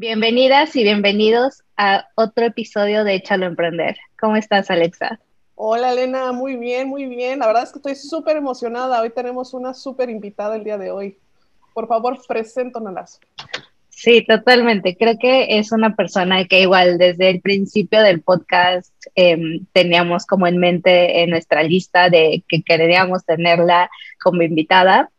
Bienvenidas y bienvenidos a otro episodio de Échalo Emprender. ¿Cómo estás, Alexa? Hola, Elena. Muy bien, muy bien. La verdad es que estoy súper emocionada. Hoy tenemos una súper invitada el día de hoy. Por favor, preséntanos. Sí, totalmente. Creo que es una persona que igual desde el principio del podcast em, teníamos como en mente en nuestra lista de que queríamos tenerla como invitada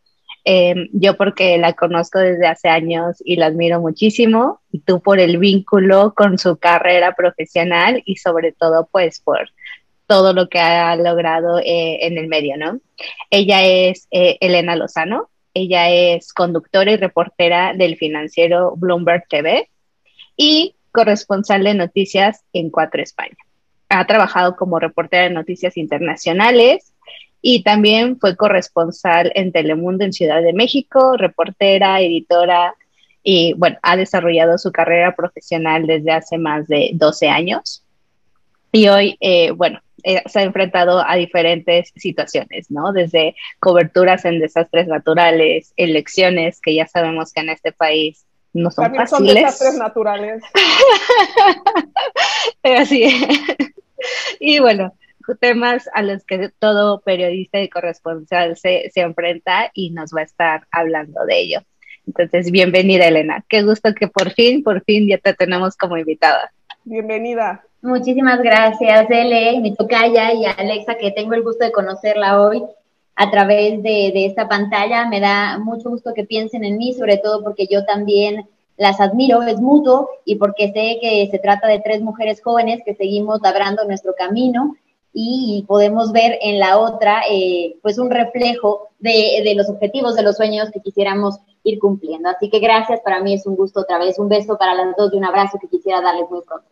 Em, yo porque la conozco desde hace años y la admiro muchísimo, y tú por el vínculo con su carrera profesional y sobre todo pues por todo lo que ha logrado eh, en el medio, ¿no? Ella es eh, Elena Lozano, ella es conductora y reportera del financiero Bloomberg TV y corresponsal de noticias en Cuatro España. Ha trabajado como reportera de noticias internacionales y también fue corresponsal en Telemundo en Ciudad de México, reportera, editora y bueno, ha desarrollado su carrera profesional desde hace más de 12 años. Y hoy, eh, bueno, eh, se ha enfrentado a diferentes situaciones, ¿no? Desde coberturas en desastres naturales, elecciones, que ya sabemos que en este país no son También fáciles. son desastres naturales. Así es. Y bueno, temas a los que todo periodista y corresponsal se, se enfrenta y nos va a estar hablando de ello. Entonces, bienvenida Elena. Qué gusto que por fin, por fin ya te tenemos como invitada. Bienvenida. Muchísimas gracias, Ele, mi tocaya y Alexa, que tengo el gusto de conocerla hoy a través de, de, esta pantalla. Me da mucho gusto que piensen en mí, sobre todo porque yo también las admiro, es mutuo y porque sé que se trata de tres mujeres jóvenes que seguimos labrando nuestro camino y podemos ver en la otra eh, pues un reflejo de, de, los objetivos, de los sueños que quisiéramos ir cumpliendo. Así que gracias, para mí es un gusto otra vez, un beso para las dos y un abrazo que quisiera darles muy pronto.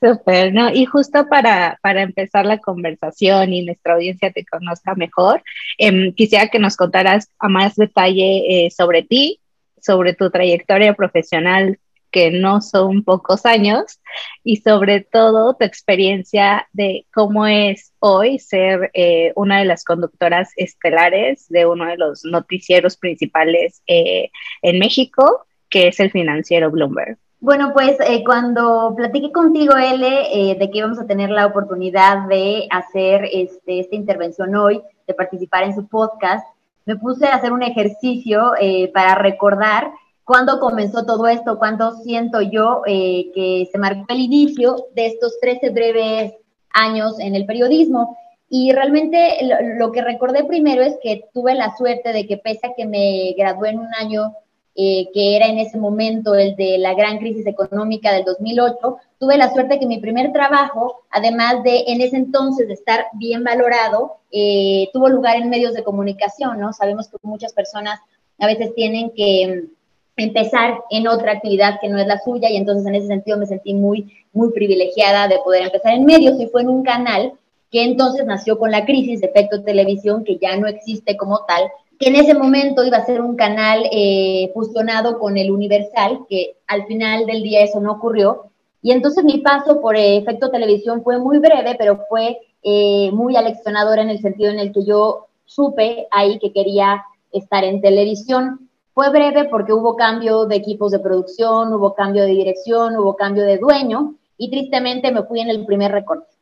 Súper, ¿no? Y justo para, para empezar la conversación y nuestra audiencia te conozca mejor, eh, quisiera que nos contaras a más detalle eh, sobre ti, sobre tu trayectoria profesional que no son pocos años y sobre todo tu experiencia de cómo es hoy ser eh, una de las conductoras estelares de uno de los noticieros principales eh, en México, que es el financiero Bloomberg. Bueno, pues eh, cuando platiqué contigo, L, de que íbamos a tener la oportunidad de hacer este, esta intervención hoy, de participar en su podcast, me puse a hacer un ejercicio para recordar cuándo comenzó todo esto, cuándo siento yo eh, que se marcó el inicio de estos 13 breves años en el periodismo. Y realmente lo, lo, que recordé primero es que tuve la suerte de que pese a que me gradué en un año eh, que era en ese momento el de la gran crisis económica del 2008, tuve la suerte de que mi primer trabajo, además de en ese entonces de estar bien valorado, eh, tuvo lugar en medios de comunicación, ¿no? Sabemos que muchas personas a veces tienen que empezar en otra actividad que no es la suya y entonces en ese sentido me sentí muy, muy privilegiada de poder empezar en medios y fue en un canal que entonces nació con la crisis de efecto televisión que ya no existe como tal, que en ese momento iba a ser un canal eh, fusionado con el Universal, que al final del día eso no ocurrió. Y entonces mi paso por eh, efecto televisión fue muy breve, pero fue eh, muy aleccionador en el sentido en el que yo supe ahí que quería estar en televisión. Fue breve porque hubo cambio de equipos de producción, hubo cambio de dirección, hubo cambio de dueño y tristemente me fui en el primer recorte.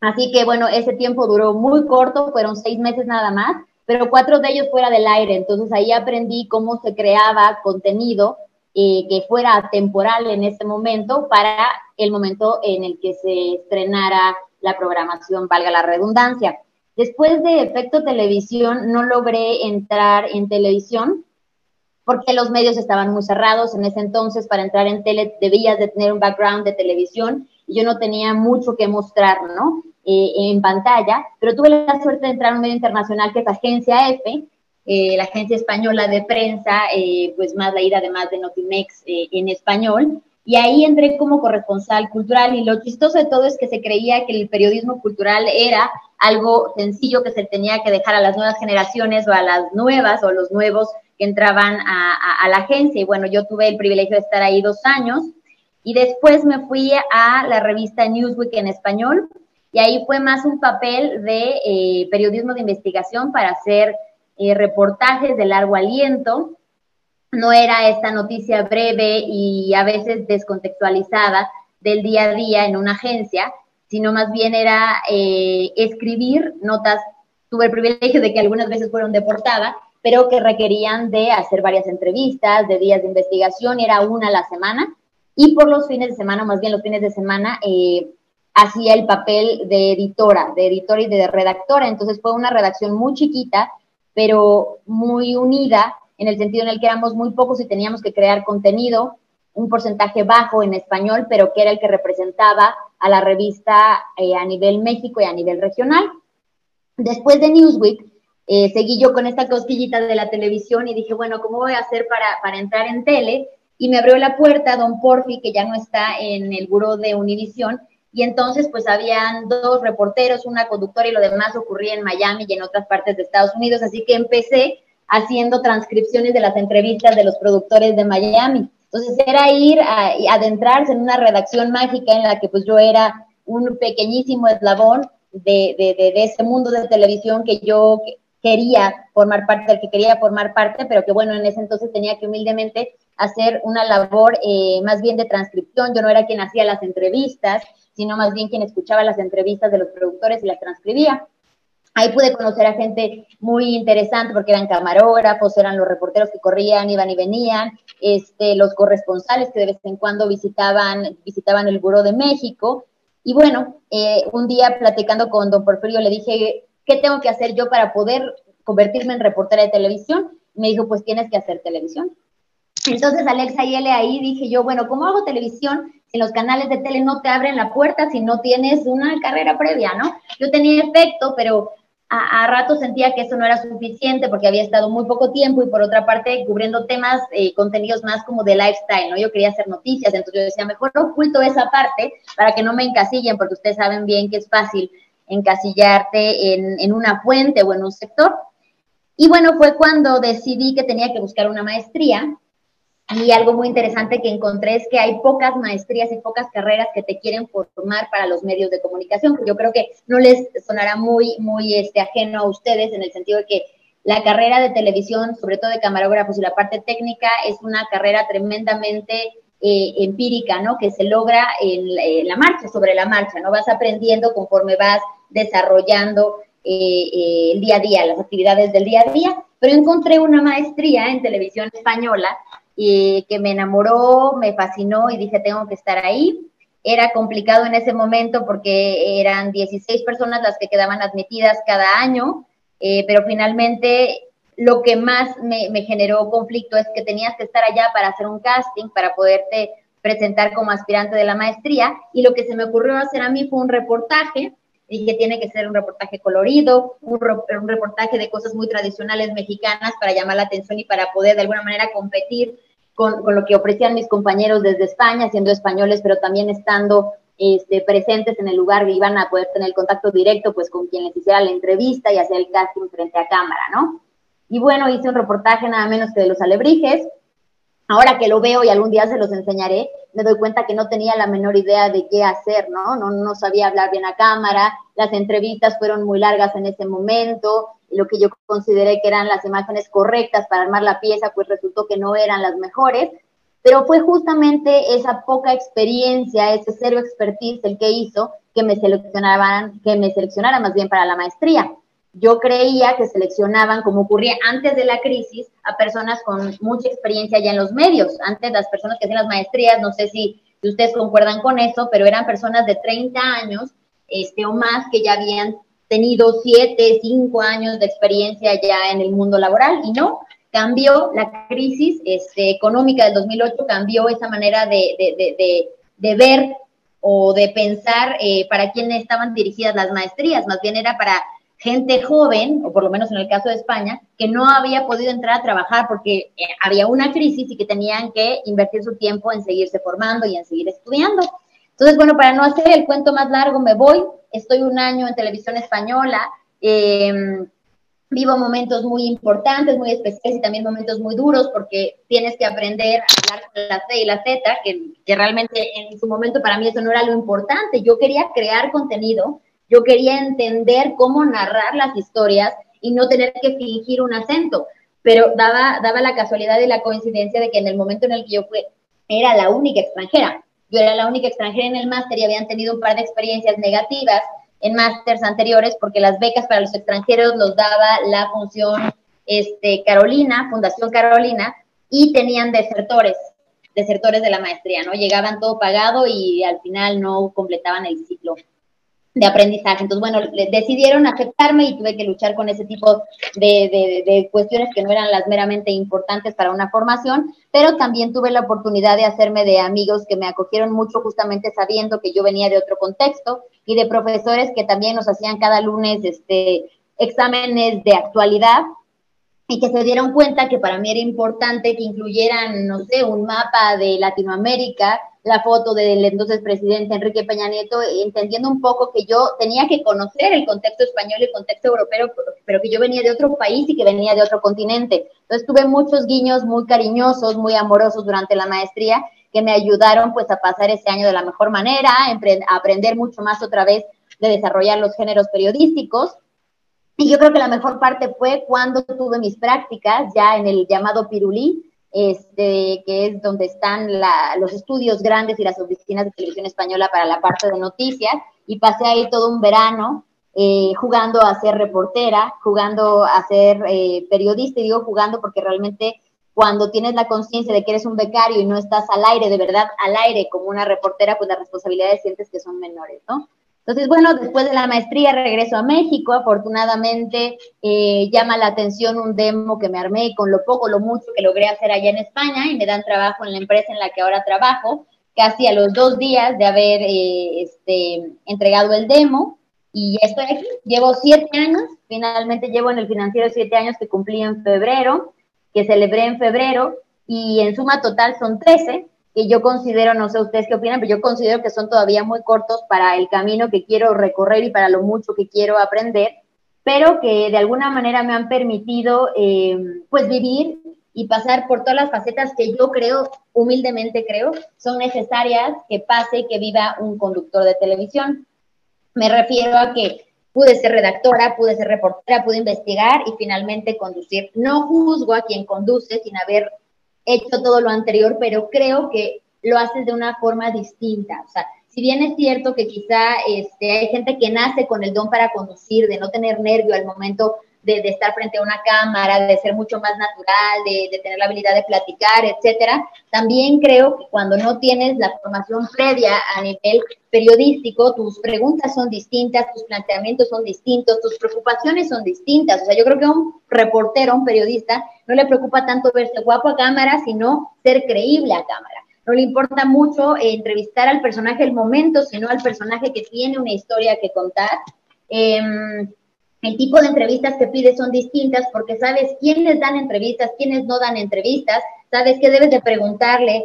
Así que bueno, ese tiempo duró muy corto, fueron seis meses nada más, pero cuatro de ellos fuera del aire. Entonces ahí aprendí cómo se creaba contenido eh, que fuera temporal en ese momento para el momento en el que se estrenara la programación, valga la redundancia. Después de Efecto Televisión no logré entrar en televisión porque los medios estaban muy cerrados. En ese entonces, para entrar en tele, debías de tener un background de televisión y yo no tenía mucho que mostrar, ¿no? Eh, en pantalla, pero tuve la suerte de entrar a un medio internacional que es Agencia F, eh, la agencia española de prensa, eh, pues más leída además de Notimex eh, en español. y ahí entré como corresponsal cultural y lo chistoso de todo es que se creía que el periodismo cultural era algo sencillo que se tenía que dejar a las nuevas generaciones o a las nuevas o los nuevos que entraban a, la agencia. Y bueno, yo tuve el privilegio de estar ahí dos años y después me fui a la revista Newsweek en español y ahí fue más un papel de eh, periodismo de investigación para hacer eh, reportajes de largo aliento no era esta noticia breve y a veces descontextualizada del día a día en una agencia, sino más bien era eh, escribir notas. Tuve el privilegio de que algunas veces fueron de portada, pero que requerían de hacer varias entrevistas, de días de investigación, era una a la semana. Y por los fines de semana, más bien los fines de semana, eh, hacía el papel de editora, de editora y de redactora. Entonces fue una redacción muy chiquita, pero muy unida en el sentido en el que éramos muy pocos y teníamos que crear contenido, un porcentaje bajo en español, pero que era el que representaba a la revista eh, a nivel México y a nivel regional. Después de Newsweek, eh, seguí yo con esta cosquillita de la televisión y dije, bueno, ¿cómo voy a hacer para, para entrar en tele? Y me abrió la puerta don Porfi, que ya no está en el buró de Univisión, y entonces pues habían dos reporteros, una conductora y lo demás ocurría en Miami y en otras partes de Estados Unidos, así que empecé haciendo transcripciones de las entrevistas de los productores de Miami. Entonces era ir a, adentrarse en una redacción mágica en la que pues yo era un pequeñísimo eslabón de, de, de, ese mundo de televisión que yo quería formar parte, del que quería formar parte, pero que bueno, en ese entonces tenía que humildemente hacer una labor eh, más bien de transcripción. Yo no era quien hacía las entrevistas, sino más bien quien escuchaba las entrevistas de los productores y las transcribía. Ahí pude conocer a gente muy interesante porque eran camarógrafos, eran los reporteros que corrían, iban y venían, este, los corresponsales que de vez en cuando visitaban, visitaban el Buró de México. Y bueno, eh, un día platicando con don Porfirio le dije, ¿qué tengo que hacer yo para poder convertirme en reportera de televisión? me dijo, pues tienes que hacer televisión. Entonces Alexa y él ahí dije yo, bueno, ¿cómo hago televisión si los canales de tele no te abren la puerta si no tienes una carrera previa, ¿no? Yo tenía efecto, pero a, rato sentía que eso no era suficiente porque había estado muy poco tiempo y por otra parte cubriendo temas, eh, contenidos más como de lifestyle, ¿no? Yo quería hacer noticias, entonces yo decía, mejor oculto esa parte para que no me encasillen, porque ustedes saben bien que es fácil encasillarte en, en una fuente o en un sector. Y bueno, fue cuando decidí que tenía que buscar una maestría y algo muy interesante que encontré es que hay pocas maestrías y pocas carreras que te quieren formar para los medios de comunicación. Yo creo que no les sonará muy, muy este, ajeno a ustedes en el sentido de que la carrera de televisión, sobre todo de camarógrafos y la parte técnica, es una carrera tremendamente eh, empírica, ¿no? Que se logra en, la marcha, sobre la marcha, ¿no? Vas aprendiendo conforme vas desarrollando eh, eh, el día a día, las actividades del día a día. Pero encontré una maestría en televisión española y que me enamoró, me fascinó y dije, tengo que estar ahí. Era complicado en ese momento porque eran 16 personas las que quedaban admitidas cada año, eh, pero finalmente lo que más me, me, generó conflicto es que tenías que estar allá para hacer un casting, para poderte presentar como aspirante de la maestría, y lo que se me ocurrió hacer a mí fue un reportaje Dije, tiene que ser un reportaje colorido, un, reportaje de cosas muy tradicionales mexicanas para llamar la atención y para poder de alguna manera competir con, con lo que ofrecían mis compañeros desde España, siendo españoles, pero también estando este, presentes en el lugar, iban a poder tener contacto directo pues con quien les hiciera la entrevista y hacer el casting frente a cámara, ¿no? Y bueno, hice un reportaje nada menos que de los alebrijes, ahora que lo veo y algún día se los enseñaré, me doy cuenta que no tenía la menor idea de qué hacer, ¿no? No, no sabía hablar bien a cámara, las entrevistas fueron muy largas en ese momento, lo que yo consideré que eran las imágenes correctas para armar la pieza, pues resultó que no eran las mejores, pero fue justamente esa poca experiencia, ese cero expertise el que hizo que me seleccionaran, que me seleccionara más bien para la maestría yo creía que seleccionaban, como ocurría antes de la crisis, a personas con mucha experiencia ya en los medios. Antes las personas que hacían las maestrías, no sé si, ustedes concuerdan con eso, pero eran personas de 30 años este, o más que ya habían tenido 7, 5 años de experiencia ya en el mundo laboral. Y no, cambió la crisis este, económica del 2008, cambió esa manera de, de, de, de ver o de pensar eh, para quién estaban dirigidas las maestrías. Más bien era para gente joven, o por lo menos en el caso de España, que no había podido entrar a trabajar porque eh, había una crisis y que tenían que invertir su tiempo en seguirse formando y en seguir estudiando. Entonces, bueno, para no hacer el cuento más largo, me voy, estoy un año en televisión española, em, vivo momentos muy importantes, muy especiales y también momentos muy duros porque tienes que aprender a hablar la C y la Z, que, que realmente en su momento para mí eso no era lo importante. Yo quería crear contenido, yo quería entender cómo narrar las historias y no tener que fingir un acento, pero daba, daba la casualidad y la coincidencia de que en el momento en el que yo fui, era la única extranjera. Yo era la única extranjera en el máster y habían tenido un par de experiencias negativas en másters anteriores porque las becas para los extranjeros los daba la función este, Carolina, Fundación Carolina, y tenían desertores, desertores de la maestría, ¿no? Llegaban todo pagado y al final no completaban el ciclo de aprendizaje. Entonces, bueno, decidieron aceptarme y tuve que luchar con ese tipo de, de, cuestiones que no eran las meramente importantes para una formación, pero también tuve la oportunidad de hacerme de amigos que me acogieron mucho justamente sabiendo que yo venía de otro contexto y de profesores que también nos hacían cada lunes este, exámenes de actualidad y que se dieron cuenta que para mí era importante que incluyeran, no sé, un mapa de Latinoamérica, la foto del entonces presidente Enrique Peña Nieto, entendiendo un poco que yo tenía que conocer el contexto español y el contexto europeo, pero que yo venía de otro país y que venía de otro continente. Entonces tuve muchos guiños muy cariñosos, muy amorosos durante la maestría que me ayudaron pues a pasar ese año de la mejor manera, a aprender mucho más otra vez de desarrollar los géneros periodísticos y yo creo que la mejor parte fue cuando tuve mis prácticas ya en el llamado Pirulí, este, que es donde están los estudios grandes y las oficinas de televisión española para la parte de noticias, y pasé ahí todo un verano eh, jugando a ser reportera, jugando a ser eh, periodista, y digo jugando porque realmente cuando tienes la conciencia de que eres un becario y no estás al aire, de verdad al aire como una reportera, pues las responsabilidades sientes que son menores, ¿no? Entonces, bueno, después de la maestría regreso a México. Afortunadamente, eh, llama la atención un demo que me armé con lo poco, lo mucho que logré hacer allá en España y me dan trabajo en la empresa en la que ahora trabajo, casi a los dos días de haber eh, este, entregado el demo. Y ya estoy aquí. Llevo siete años, finalmente llevo en el financiero siete años que cumplí en febrero, que celebré en febrero, y en suma total son trece que yo considero, no sé ustedes qué opinan, pero yo considero que son todavía muy cortos para el camino que quiero recorrer y para lo mucho que quiero aprender, pero que de alguna manera me han permitido eh, pues vivir y pasar por todas las facetas que yo creo, humildemente creo, son necesarias que pase y que viva un conductor de televisión. Me refiero a que pude ser redactora, pude ser reportera, pude investigar y finalmente conducir. No juzgo a quien conduce sin haber hecho todo lo anterior, pero creo que lo haces de una forma distinta. O sea, si bien es cierto que quizá este, hay gente que nace con el don para conducir, de no tener nervio al momento de, estar frente a una cámara, de ser mucho más natural, de, tener la habilidad de platicar, etcétera. También creo que cuando no tienes la formación previa a nivel periodístico, tus preguntas son distintas, tus planteamientos son distintos, tus preocupaciones son distintas. O sea, yo creo que a un reportero, un periodista, no le preocupa tanto verse guapo a cámara, sino ser creíble a cámara. No le importa mucho eh, entrevistar al personaje el momento, sino al personaje que tiene una historia que contar. Em, el tipo de entrevistas que pides son distintas porque sabes quiénes dan entrevistas, quiénes no dan entrevistas, sabes qué debes de preguntarle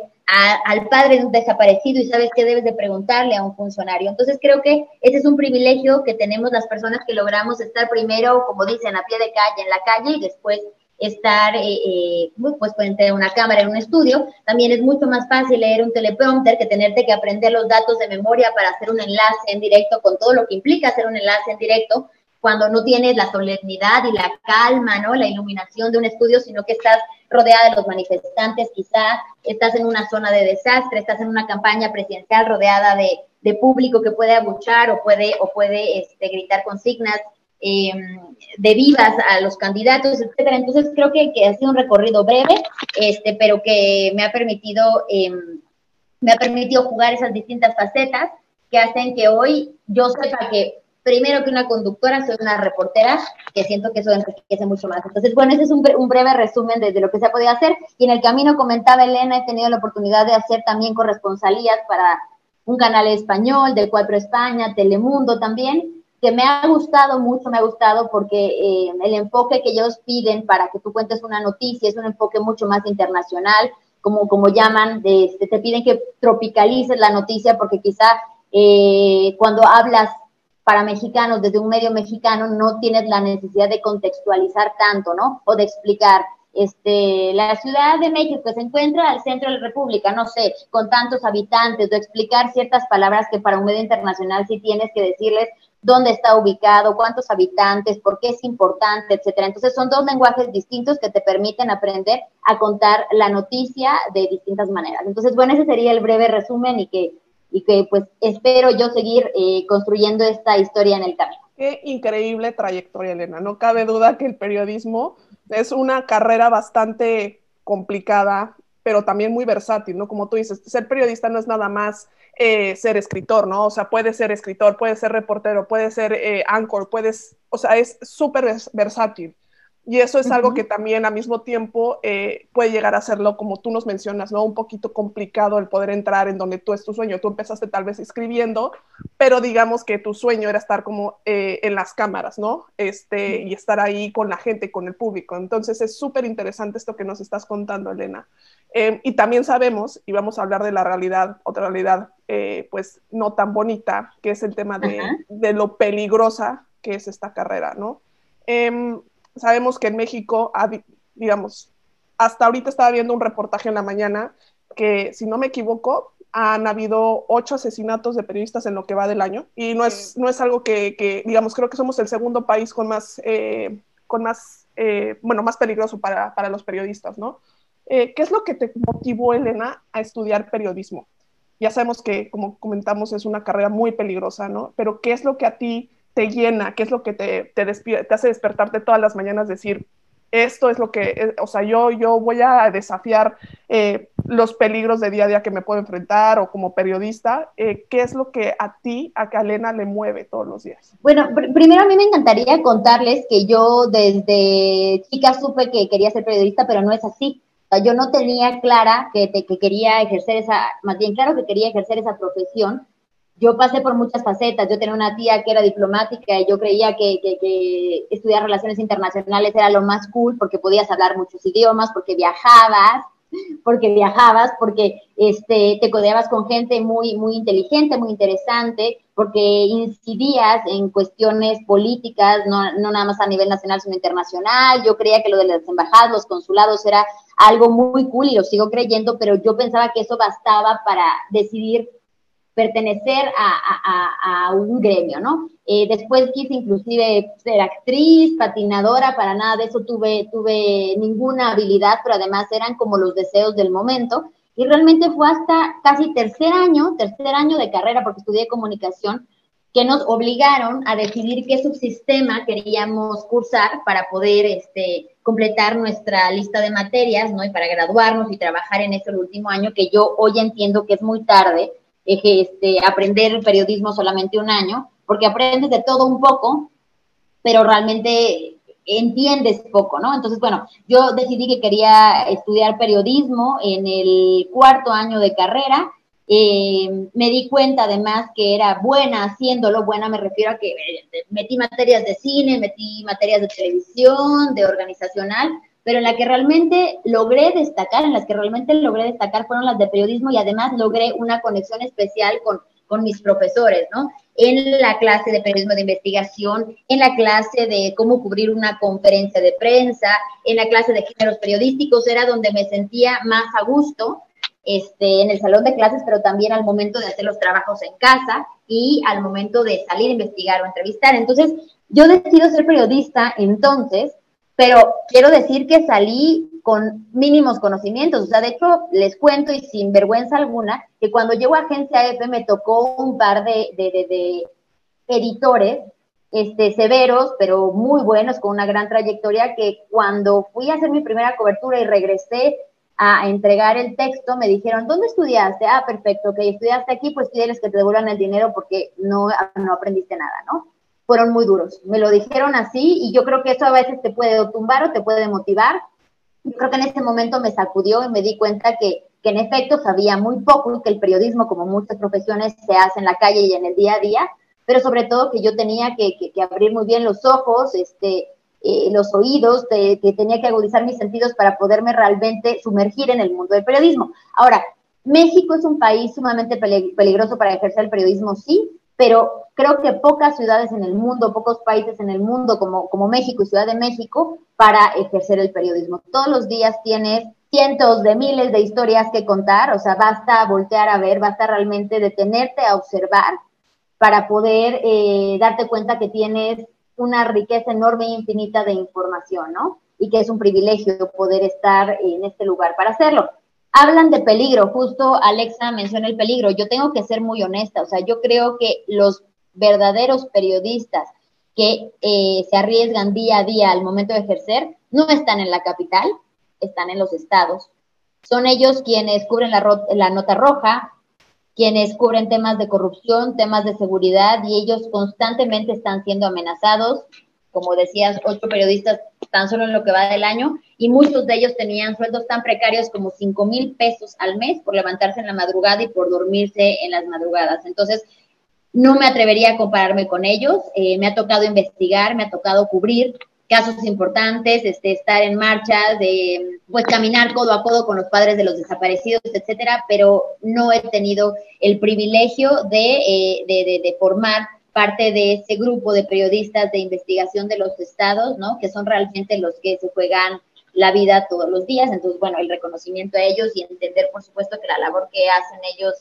al padre de un desaparecido y sabes qué debes de preguntarle a un funcionario. Entonces creo que ese es un privilegio que tenemos las personas que logramos estar primero, como dicen, a pie de calle, en la calle y después estar eh, eh, pues frente a una cámara en un estudio. También es mucho más fácil leer un teleprompter que tenerte que aprender los datos de memoria para hacer un enlace en directo con todo lo que implica hacer un enlace en directo cuando no tienes la solemnidad y la calma, ¿no? La iluminación de un estudio, sino que estás rodeada de los manifestantes, quizá estás en una zona de desastre, estás en una campaña presidencial rodeada de, público que puede abuchar o puede, o puede este, gritar consignas em, de vivas a los candidatos, etcétera. Entonces creo que, ha sido un recorrido breve, este, pero que me ha permitido, em, me ha permitido jugar esas distintas facetas que hacen que hoy yo sepa que primero que una conductora, soy una reportera, que siento que eso enriquece mucho más. Entonces, bueno, ese es un, breve resumen de, lo que se ha podido hacer. Y en el camino comentaba Elena, he tenido la oportunidad de hacer también corresponsalías para un canal español, del Cuatro España, Telemundo también. que me ha gustado mucho, me ha gustado porque eh, el enfoque que ellos piden para que tú cuentes una noticia es un enfoque mucho más internacional, como, como llaman, este, te piden que tropicalices la noticia porque quizá eh, cuando hablas para mexicanos desde un medio mexicano no tienes la necesidad de contextualizar tanto, ¿no? O de explicar. Este, la Ciudad de México se encuentra al centro de la República, no sé, con tantos habitantes, o explicar ciertas palabras que para un medio internacional sí tienes que decirles dónde está ubicado, cuántos habitantes, por qué es importante, etcétera. Entonces son dos lenguajes distintos que te permiten aprender a contar la noticia de distintas maneras. Entonces, bueno, ese sería el breve resumen y que, y que pues espero yo seguir eh, construyendo esta historia en el camino. Qué increíble trayectoria, Elena. No cabe duda que el periodismo es una carrera bastante complicada, pero también muy versátil, ¿no? Como tú dices, ser periodista no es nada más eh, ser escritor, ¿no? O sea, puede ser escritor, puede ser reportero, puede ser eh, anchor, puedes, o sea, es súper versátil. Y eso es algo que también al mismo tiempo eh, puede llegar a serlo, como tú nos mencionas, ¿no? Un poquito complicado el poder entrar en donde tú es tu sueño. Tú empezaste tal vez escribiendo, pero digamos que tu sueño era estar como eh, en las cámaras, ¿no? Este, y estar ahí con la gente, con el público. Entonces es súper interesante esto que nos estás contando, Elena. Em, y también sabemos, y vamos a hablar de la realidad, otra realidad, eh, pues no tan bonita, que es el tema de, de lo peligrosa que es esta carrera, ¿no? Em, sabemos que en México, digamos, hasta ahorita estaba viendo un reportaje en la mañana que, si no me equivoco, han habido ocho asesinatos de periodistas en lo que va del año y no es, no es algo que, digamos, creo que somos el segundo país con más, eh, con más eh, bueno, más peligroso para, para los periodistas, ¿no? Eh, ¿Qué es lo que te motivó, Elena, a estudiar periodismo? Ya sabemos que, como comentamos, es una carrera muy peligrosa, ¿no? Pero ¿qué es lo que a ti te llena, qué es lo que te, te, te hace despertarte todas las mañanas, decir, esto es lo que, o sea, yo, yo voy a desafiar eh, los peligros de día a día que me puedo enfrentar o como periodista, eh, ¿qué es lo que a ti, a Kalena, le mueve todos los días? Bueno, primero a mí me encantaría contarles que yo desde chica supe que quería ser periodista, pero no es así. Yo no tenía clara que, que quería ejercer esa, más bien claro que quería ejercer esa profesión, yo pasé por muchas facetas. Yo tenía una tía que era diplomática y yo creía que, estudiar relaciones internacionales era lo más cool porque podías hablar muchos idiomas, porque viajabas, porque viajabas, porque este, te codeabas con gente muy, muy inteligente, muy interesante, porque incidías en cuestiones políticas, no, no nada más a nivel nacional, sino internacional. Yo creía que lo de las embajadas, los consulados era algo muy cool y lo sigo creyendo, pero yo pensaba que eso bastaba para decidir pertenecer a, un gremio, ¿no? Eh, después quise inclusive ser actriz, patinadora, para nada de eso tuve, tuve ninguna habilidad, pero además eran como los deseos del momento. Y realmente fue hasta casi tercer año, tercer año de carrera, porque estudié comunicación, que nos obligaron a decidir qué subsistema queríamos cursar para poder este, completar nuestra lista de materias, ¿no? Y para graduarnos y trabajar en ese último año, que yo hoy entiendo que es muy tarde, este, aprender periodismo solamente un año, porque aprendes de todo un poco, pero realmente entiendes poco, ¿no? Entonces, bueno, yo decidí que quería estudiar periodismo en el cuarto año de carrera. Eh, me di cuenta además que era buena haciéndolo, buena me refiero a que eh, metí materias de cine, metí materias de televisión, de organizacional, pero en la que realmente logré destacar, en las que realmente logré destacar fueron las de periodismo y además logré una conexión especial con, con mis profesores, ¿no? En la clase de periodismo de investigación, en la clase de cómo cubrir una conferencia de prensa, en la clase de géneros periodísticos, era donde me sentía más a gusto, este, en el salón de clases, pero también al momento de hacer los trabajos en casa y al momento de salir a investigar o entrevistar. Entonces, yo decido ser periodista entonces pero quiero decir que salí con mínimos conocimientos. O sea, de hecho, les cuento y sin vergüenza alguna, que cuando llego a Agencia F me tocó un par de, de, editores este, severos, pero muy buenos, con una gran trayectoria, que cuando fui a hacer mi primera cobertura y regresé a entregar el texto, me dijeron, ¿dónde estudiaste? Ah, perfecto, que estudiaste aquí, pues pídeles que te devuelvan el dinero porque no, no aprendiste nada, ¿no? Fueron muy duros. Me lo dijeron así y yo creo que eso a veces te puede tumbar o te puede motivar. Yo creo que en ese momento me sacudió y me di cuenta que, que en efecto sabía muy poco que el periodismo, como muchas profesiones, se hace en la calle y en el día a día, pero sobre todo que yo tenía que, abrir muy bien los ojos, este, eh, los oídos, que tenía que agudizar mis sentidos para poderme realmente sumergir en el mundo del periodismo. Ahora, México es un país sumamente peligroso para ejercer el periodismo, sí, pero creo que pocas ciudades en el mundo, pocos países en el mundo como, como México y Ciudad de México para ejercer el periodismo. Todos los días tienes cientos de miles de historias que contar, o sea, basta voltear a ver, basta realmente detenerte a observar para poder eh, darte cuenta que tienes una riqueza enorme e infinita de información, ¿no? Y que es un privilegio poder estar en este lugar para hacerlo. Hablan de peligro, justo Alexa menciona el peligro. Yo tengo que ser muy honesta, o sea, yo creo que los verdaderos periodistas que eh, se arriesgan día a día al momento de ejercer no están en la capital, están en los estados. Son ellos quienes cubren la, la nota roja, quienes cubren temas de corrupción, temas de seguridad y ellos constantemente están siendo amenazados. Como decías, ocho periodistas tan solo en lo que va del año y muchos de ellos tenían sueldos tan precarios como cinco mil pesos al mes por levantarse en la madrugada y por dormirse en las madrugadas. Entonces, no me atrevería a compararme con ellos. Eh, me ha tocado investigar, me ha tocado cubrir casos importantes, este, estar en marcha, de pues caminar codo a codo con los padres de los desaparecidos, etcétera, pero no he tenido el privilegio de, eh, de, de formar parte de ese grupo de periodistas de investigación de los estados, ¿no? Que son realmente los que se juegan la vida todos los días. Entonces, bueno, el reconocimiento a ellos y entender, por supuesto, que la labor que hacen ellos,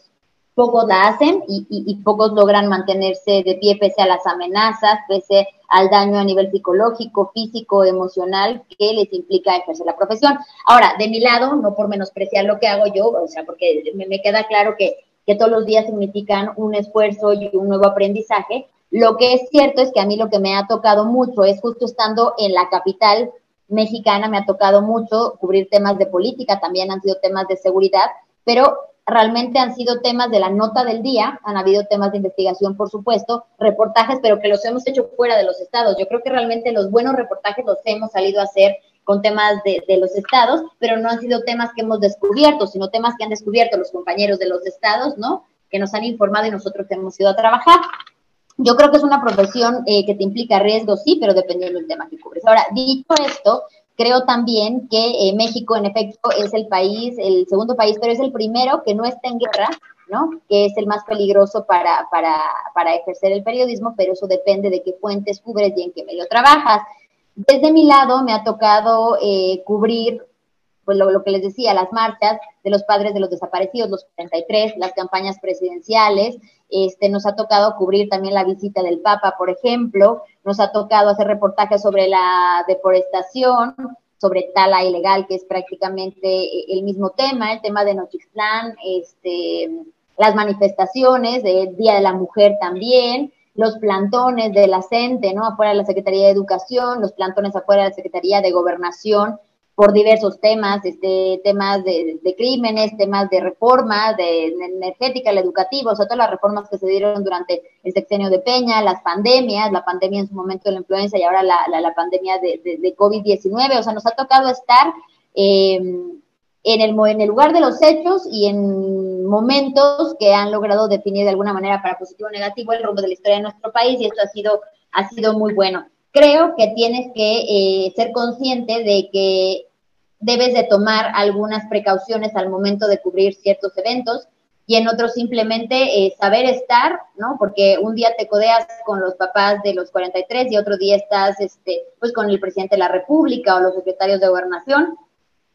pocos la hacen y, pocos logran mantenerse de pie pese a las amenazas, pese al daño a nivel psicológico, físico, emocional que les implica ejercer la profesión. Ahora, de mi lado, no por menospreciar lo que hago yo, o sea, porque me, me queda claro que que todos los días significan un esfuerzo y un nuevo aprendizaje. Lo que es cierto es que a mí lo que me ha tocado mucho es justo estando en la capital mexicana, me ha tocado mucho cubrir temas de política, también han sido temas de seguridad, pero realmente han sido temas de la nota del día, han habido temas de investigación, por supuesto, reportajes, pero que los hemos hecho fuera de los estados. Yo creo que realmente los buenos reportajes los hemos salido a hacer con temas de, los estados, pero no han sido temas que hemos descubierto, sino temas que han descubierto los compañeros de los estados, ¿no? Que nos han informado y nosotros hemos ido a trabajar. Yo creo que es una profesión eh, que te implica riesgos, sí, pero dependiendo del tema que cubres. Ahora, dicho esto, creo también que eh, México, en efecto, es el país, el segundo país, pero es el primero que no está en guerra, ¿no? Que es el más peligroso para, para, para ejercer el periodismo, pero eso depende de qué fuentes cubres y en qué medio trabajas. Desde mi lado me ha tocado eh, cubrir, pues lo, que les decía, las marchas de los padres de los desaparecidos, los 43, las campañas presidenciales, este, nos ha tocado cubrir también la visita del Papa, por ejemplo, nos ha tocado hacer reportajes sobre la deforestación, sobre tala ilegal, que es prácticamente eh, el mismo tema, el tema de Nochixtlán, este, las manifestaciones del Día de la Mujer también, los plantones de la ¿no? Afuera de la Secretaría de Educación, los plantones afuera de la Secretaría de Gobernación, por diversos temas, este, temas de, crímenes, temas de reforma, de, energética, la educativa, o sea, todas las reformas que se dieron durante el sexenio de Peña, las pandemias, la pandemia en su momento de la influenza y ahora la, la, pandemia de, de COVID-19, o sea, nos ha tocado estar eh, en el, en el lugar de los hechos y en momentos que han logrado definir de alguna manera para positivo o negativo el rumbo de la historia de nuestro país y esto ha sido, ha sido muy bueno. Creo que tienes que eh, ser consciente de que debes de tomar algunas precauciones al momento de cubrir ciertos eventos y en otros simplemente eh, saber estar, ¿no? Porque un día te codeas con los papás de los 43 y otro día estás, este, pues con el presidente de la República o los secretarios de gobernación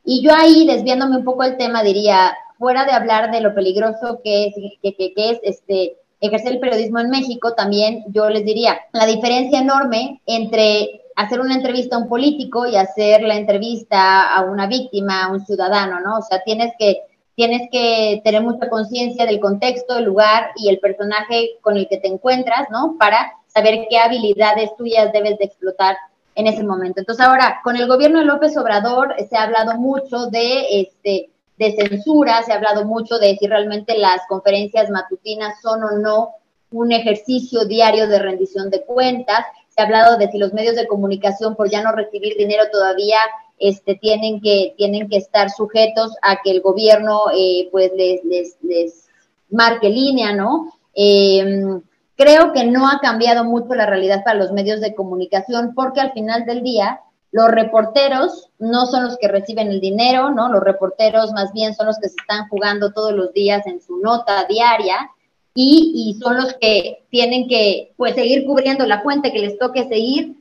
y yo ahí, desviándome un poco el tema, diría, fuera de hablar de lo peligroso que es, que, es este, ejercer el periodismo en México, también yo les diría la diferencia enorme entre hacer una entrevista a un político y hacer la entrevista a una víctima, a un ciudadano, ¿no? O sea, tienes que, tienes que tener mucha conciencia del contexto, el lugar y el personaje con el que te encuentras, ¿no? Para saber qué habilidades tuyas debes de explotar en ese momento. Entonces ahora, con el gobierno de López Obrador se ha hablado mucho de, este, de censura, se ha hablado mucho de si realmente las conferencias matutinas son o no un ejercicio diario de rendición de cuentas, se ha hablado de si los medios de comunicación por ya no recibir dinero todavía este, tienen, que, tienen que estar sujetos a que el gobierno eh, pues les, les, les marque línea, ¿no? Eh, creo que no ha cambiado mucho la realidad para los medios de comunicación porque al final del día los reporteros no son los que reciben el dinero, ¿no? Los reporteros más bien son los que se están jugando todos los días en su nota diaria y, son los que tienen que pues seguir cubriendo la fuente que les toque seguir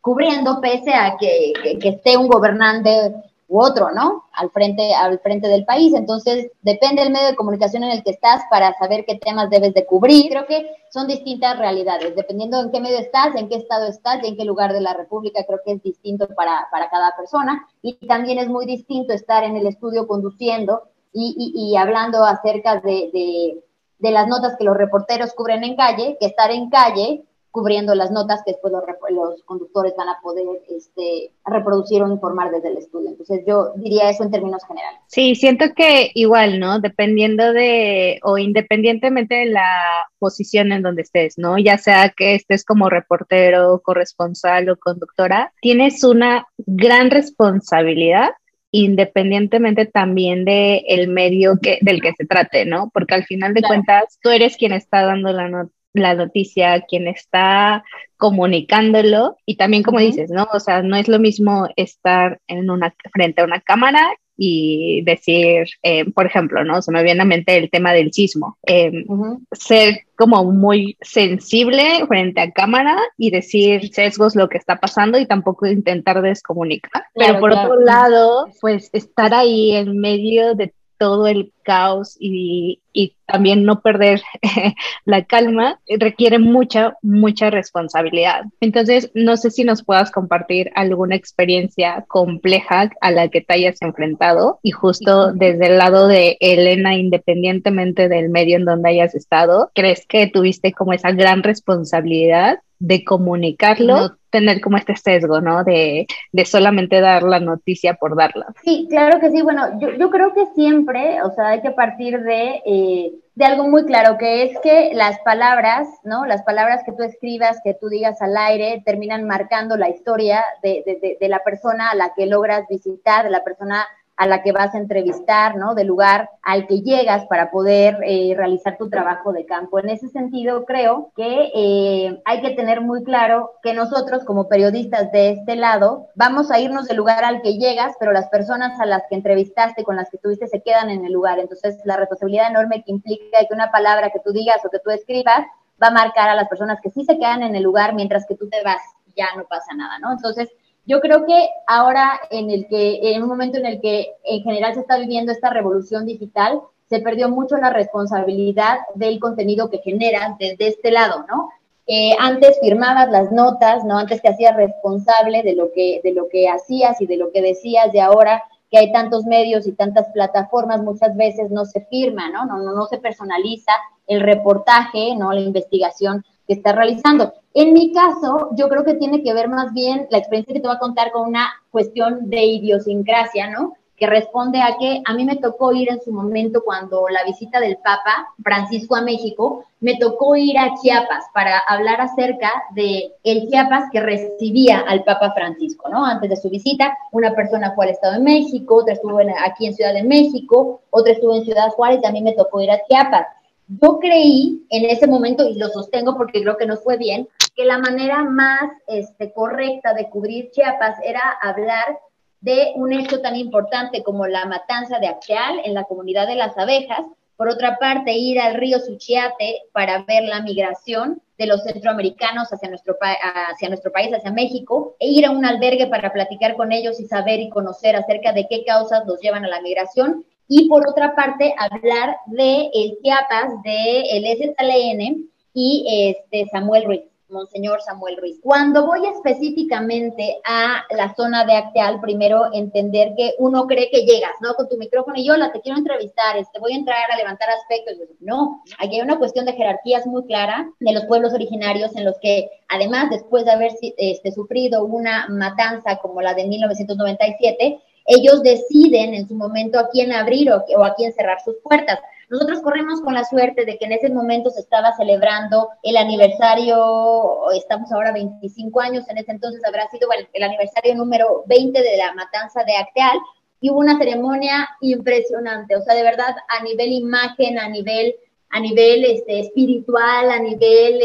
cubriendo pese a que, que esté un gobernante u otro, ¿no? Al frente, al frente del país. Entonces, depende del medio de comunicación en el que estás para saber qué temas debes de cubrir. Creo que son distintas realidades, dependiendo en qué medio estás, en qué estado estás y en qué lugar de la República, creo que es distinto para, para cada persona. Y también es muy distinto estar en el estudio conduciendo y, y, hablando acerca de, de las notas que los reporteros cubren en calle, que estar en calle cubriendo las notas que después los, los conductores van a poder este, reproducir o informar desde el estudio. Entonces yo diría eso en términos generales. Sí, siento que igual, ¿no? Dependiendo de o independientemente de la posición en donde estés, ¿no? Ya sea que estés como reportero, corresponsal o conductora, tienes una gran responsabilidad independientemente también de el medio que, del que se trate, ¿no? Porque al final de cuentas tú eres quien está dando la nota la noticia, quien está comunicándolo y también como dices, ¿no? O sea, no es lo mismo estar en una frente a una cámara y decir, eh, por ejemplo, ¿no? Se me viene a mente el tema del sismo. Em, ser como muy sensible frente a cámara y decir sesgos lo que está pasando y tampoco intentar descomunicar. Pero por otro lado, pues estar ahí en medio de todo el caos y, también no perder la calma requiere mucha, mucha responsabilidad. Entonces, no sé si nos puedas compartir alguna experiencia compleja a la que te hayas enfrentado y justo desde el lado de Elena, independientemente del medio en donde hayas estado, ¿crees que tuviste como esa gran responsabilidad de comunicarlo, tener como este sesgo, ¿no? De, de, solamente dar la noticia por darla. Sí, claro que sí. Bueno, yo, yo creo que siempre, o sea, hay que partir de, eh, de algo muy claro, que es que las palabras, ¿no? Las palabras que tú escribas, que tú digas al aire, terminan marcando la historia de, de, de la persona a la que logras visitar, de la persona a la que vas a entrevistar, ¿no? Del lugar al que llegas para poder eh, realizar tu trabajo de campo. En ese sentido, creo que eh, hay que tener muy claro que nosotros como periodistas de este lado vamos a irnos del lugar al que llegas, pero las personas a las que entrevistaste, con las que tuviste, se quedan en el lugar. Entonces, la responsabilidad enorme que implica que una palabra que tú digas o que tú escribas va a marcar a las personas que sí se quedan en el lugar mientras que tú te vas, ya no pasa nada, ¿no? Entonces, yo creo que ahora en el que, en un momento en el que en general se está viviendo esta revolución digital, se perdió mucho la responsabilidad del contenido que generas desde este lado, ¿no? Eh, antes firmabas las notas, ¿no? Antes te hacías responsable de lo que, de lo que hacías y de lo que decías, de ahora que hay tantos medios y tantas plataformas, muchas veces no se firma, ¿no? No, no, no se personaliza el reportaje, ¿no? La investigación que está realizando. En mi caso, yo creo que tiene que ver más bien la experiencia que te voy a contar con una cuestión de idiosincrasia, ¿no? Que responde a que a mí me tocó ir en su momento cuando la visita del Papa Francisco a México, me tocó ir a Chiapas para hablar acerca de el Chiapas que recibía al Papa Francisco, ¿no? Antes de su visita, una persona fue al Estado de México, otra estuvo aquí en Ciudad de México, otra estuvo en Ciudad Juárez y a mí me tocó ir a Chiapas. Yo creí en ese momento, y lo sostengo porque creo que no fue bien, que la manera más este, correcta de cubrir Chiapas era hablar de un hecho tan importante como la matanza de Acteal en la comunidad de las abejas, por otra parte, ir al río Suchiate para ver la migración de los centroamericanos hacia nuestro, hacia nuestro país, hacia México, e ir a un albergue para platicar con ellos y saber y conocer acerca de qué causas los llevan a la migración, y por otra parte hablar de el Chiapas de el STLN y este Samuel Ruiz, Monseñor Samuel Ruiz. Cuando voy específicamente a la zona de Acteal, primero entender que uno cree que llegas, ¿no? Con tu micrófono y yo la te quiero entrevistar, este, voy a entrar a levantar aspectos. No, aquí hay una cuestión de jerarquías muy clara de los pueblos originarios en los que, además, después de haber este, sufrido una matanza como la de 1997, ellos deciden en su momento a quién abrir o, a quién cerrar sus puertas. Nosotros corremos con la suerte de que en ese momento se estaba celebrando el aniversario, estamos ahora 25 años, en ese entonces habrá sido el aniversario número 20 de la matanza de Acteal, y hubo una ceremonia impresionante, o sea, de verdad, a nivel imagen, a nivel a nivel este, espiritual, a nivel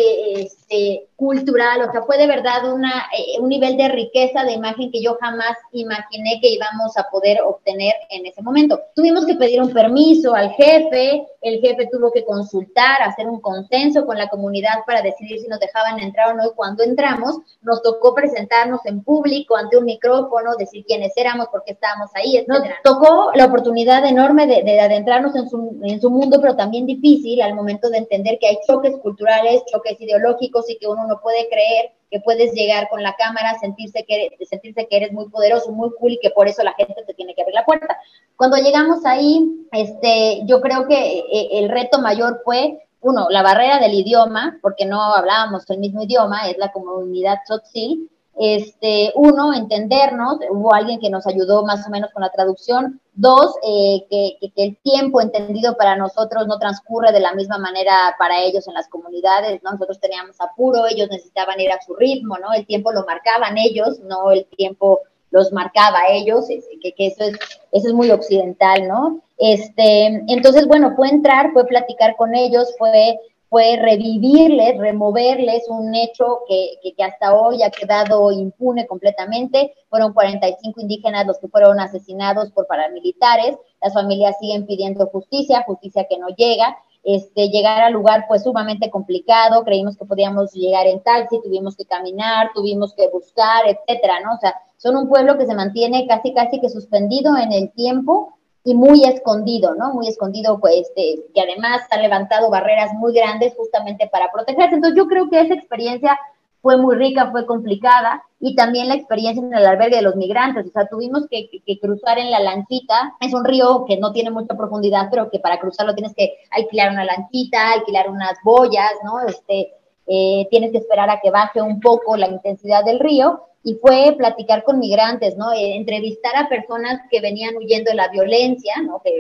este, cultural, o sea, fue de verdad una, eh, un nivel de riqueza de imagen que yo jamás imaginé que íbamos a poder obtener en ese momento. Tuvimos que pedir un permiso al jefe, el jefe tuvo que consultar, hacer un consenso con la comunidad para decidir si nos dejaban entrar o no, y cuando entramos nos tocó presentarnos en público ante un micrófono, decir quiénes éramos, por qué estábamos ahí, etc. Nos tocó la oportunidad enorme de, de adentrarnos en su, en su mundo, pero también difícil al momento de entender que hay choques culturales, choques ideológicos y que uno no puede creer que puedes llegar con la cámara, sentirse que, sentirse que eres muy poderoso, muy cool y que por eso la gente te tiene que abrir la puerta. Cuando llegamos ahí, este, yo creo que eh, el reto mayor fue, uno, la barrera del idioma, porque no hablábamos el mismo idioma, es la comunidad Tzotzil, este, uno, entendernos, hubo alguien que nos ayudó más o menos con la traducción. Dos, eh, que, el tiempo entendido para nosotros no transcurre de la misma manera para ellos en las comunidades, ¿no? Nosotros teníamos apuro, ellos necesitaban ir a su ritmo, ¿no? El tiempo lo marcaban ellos, no el tiempo los marcaba ellos, que, que eso, es, eso es muy occidental, ¿no? Este, entonces, bueno, fue entrar, fue platicar con ellos, fue fue revivirles, removerles un hecho que, que, hasta hoy ha quedado impune completamente. Fueron 45 indígenas los que fueron asesinados por paramilitares. Las familias siguen pidiendo justicia, justicia que no llega. Este, llegar al lugar fue sumamente complicado. Creímos que podíamos llegar en taxi, tuvimos que caminar, tuvimos que buscar, etcétera, ¿no? O sea, son un pueblo que se mantiene casi, casi que suspendido en el tiempo y muy escondido, ¿no? Muy escondido, pues, este, que además ha levantado barreras muy grandes justamente para protegerse. Entonces, yo creo que esa experiencia fue muy rica, fue complicada, y también la experiencia en el albergue de los migrantes, o sea, tuvimos que, cruzar en la lanchita, es un río que no tiene mucha profundidad, pero que para cruzarlo tienes que alquilar una lanchita, alquilar unas boyas, ¿no? Este, eh, tienes que esperar a que baje un poco la intensidad del río, y fue platicar con migrantes, ¿no? Eh, entrevistar a personas que venían huyendo de la violencia, ¿no? Que,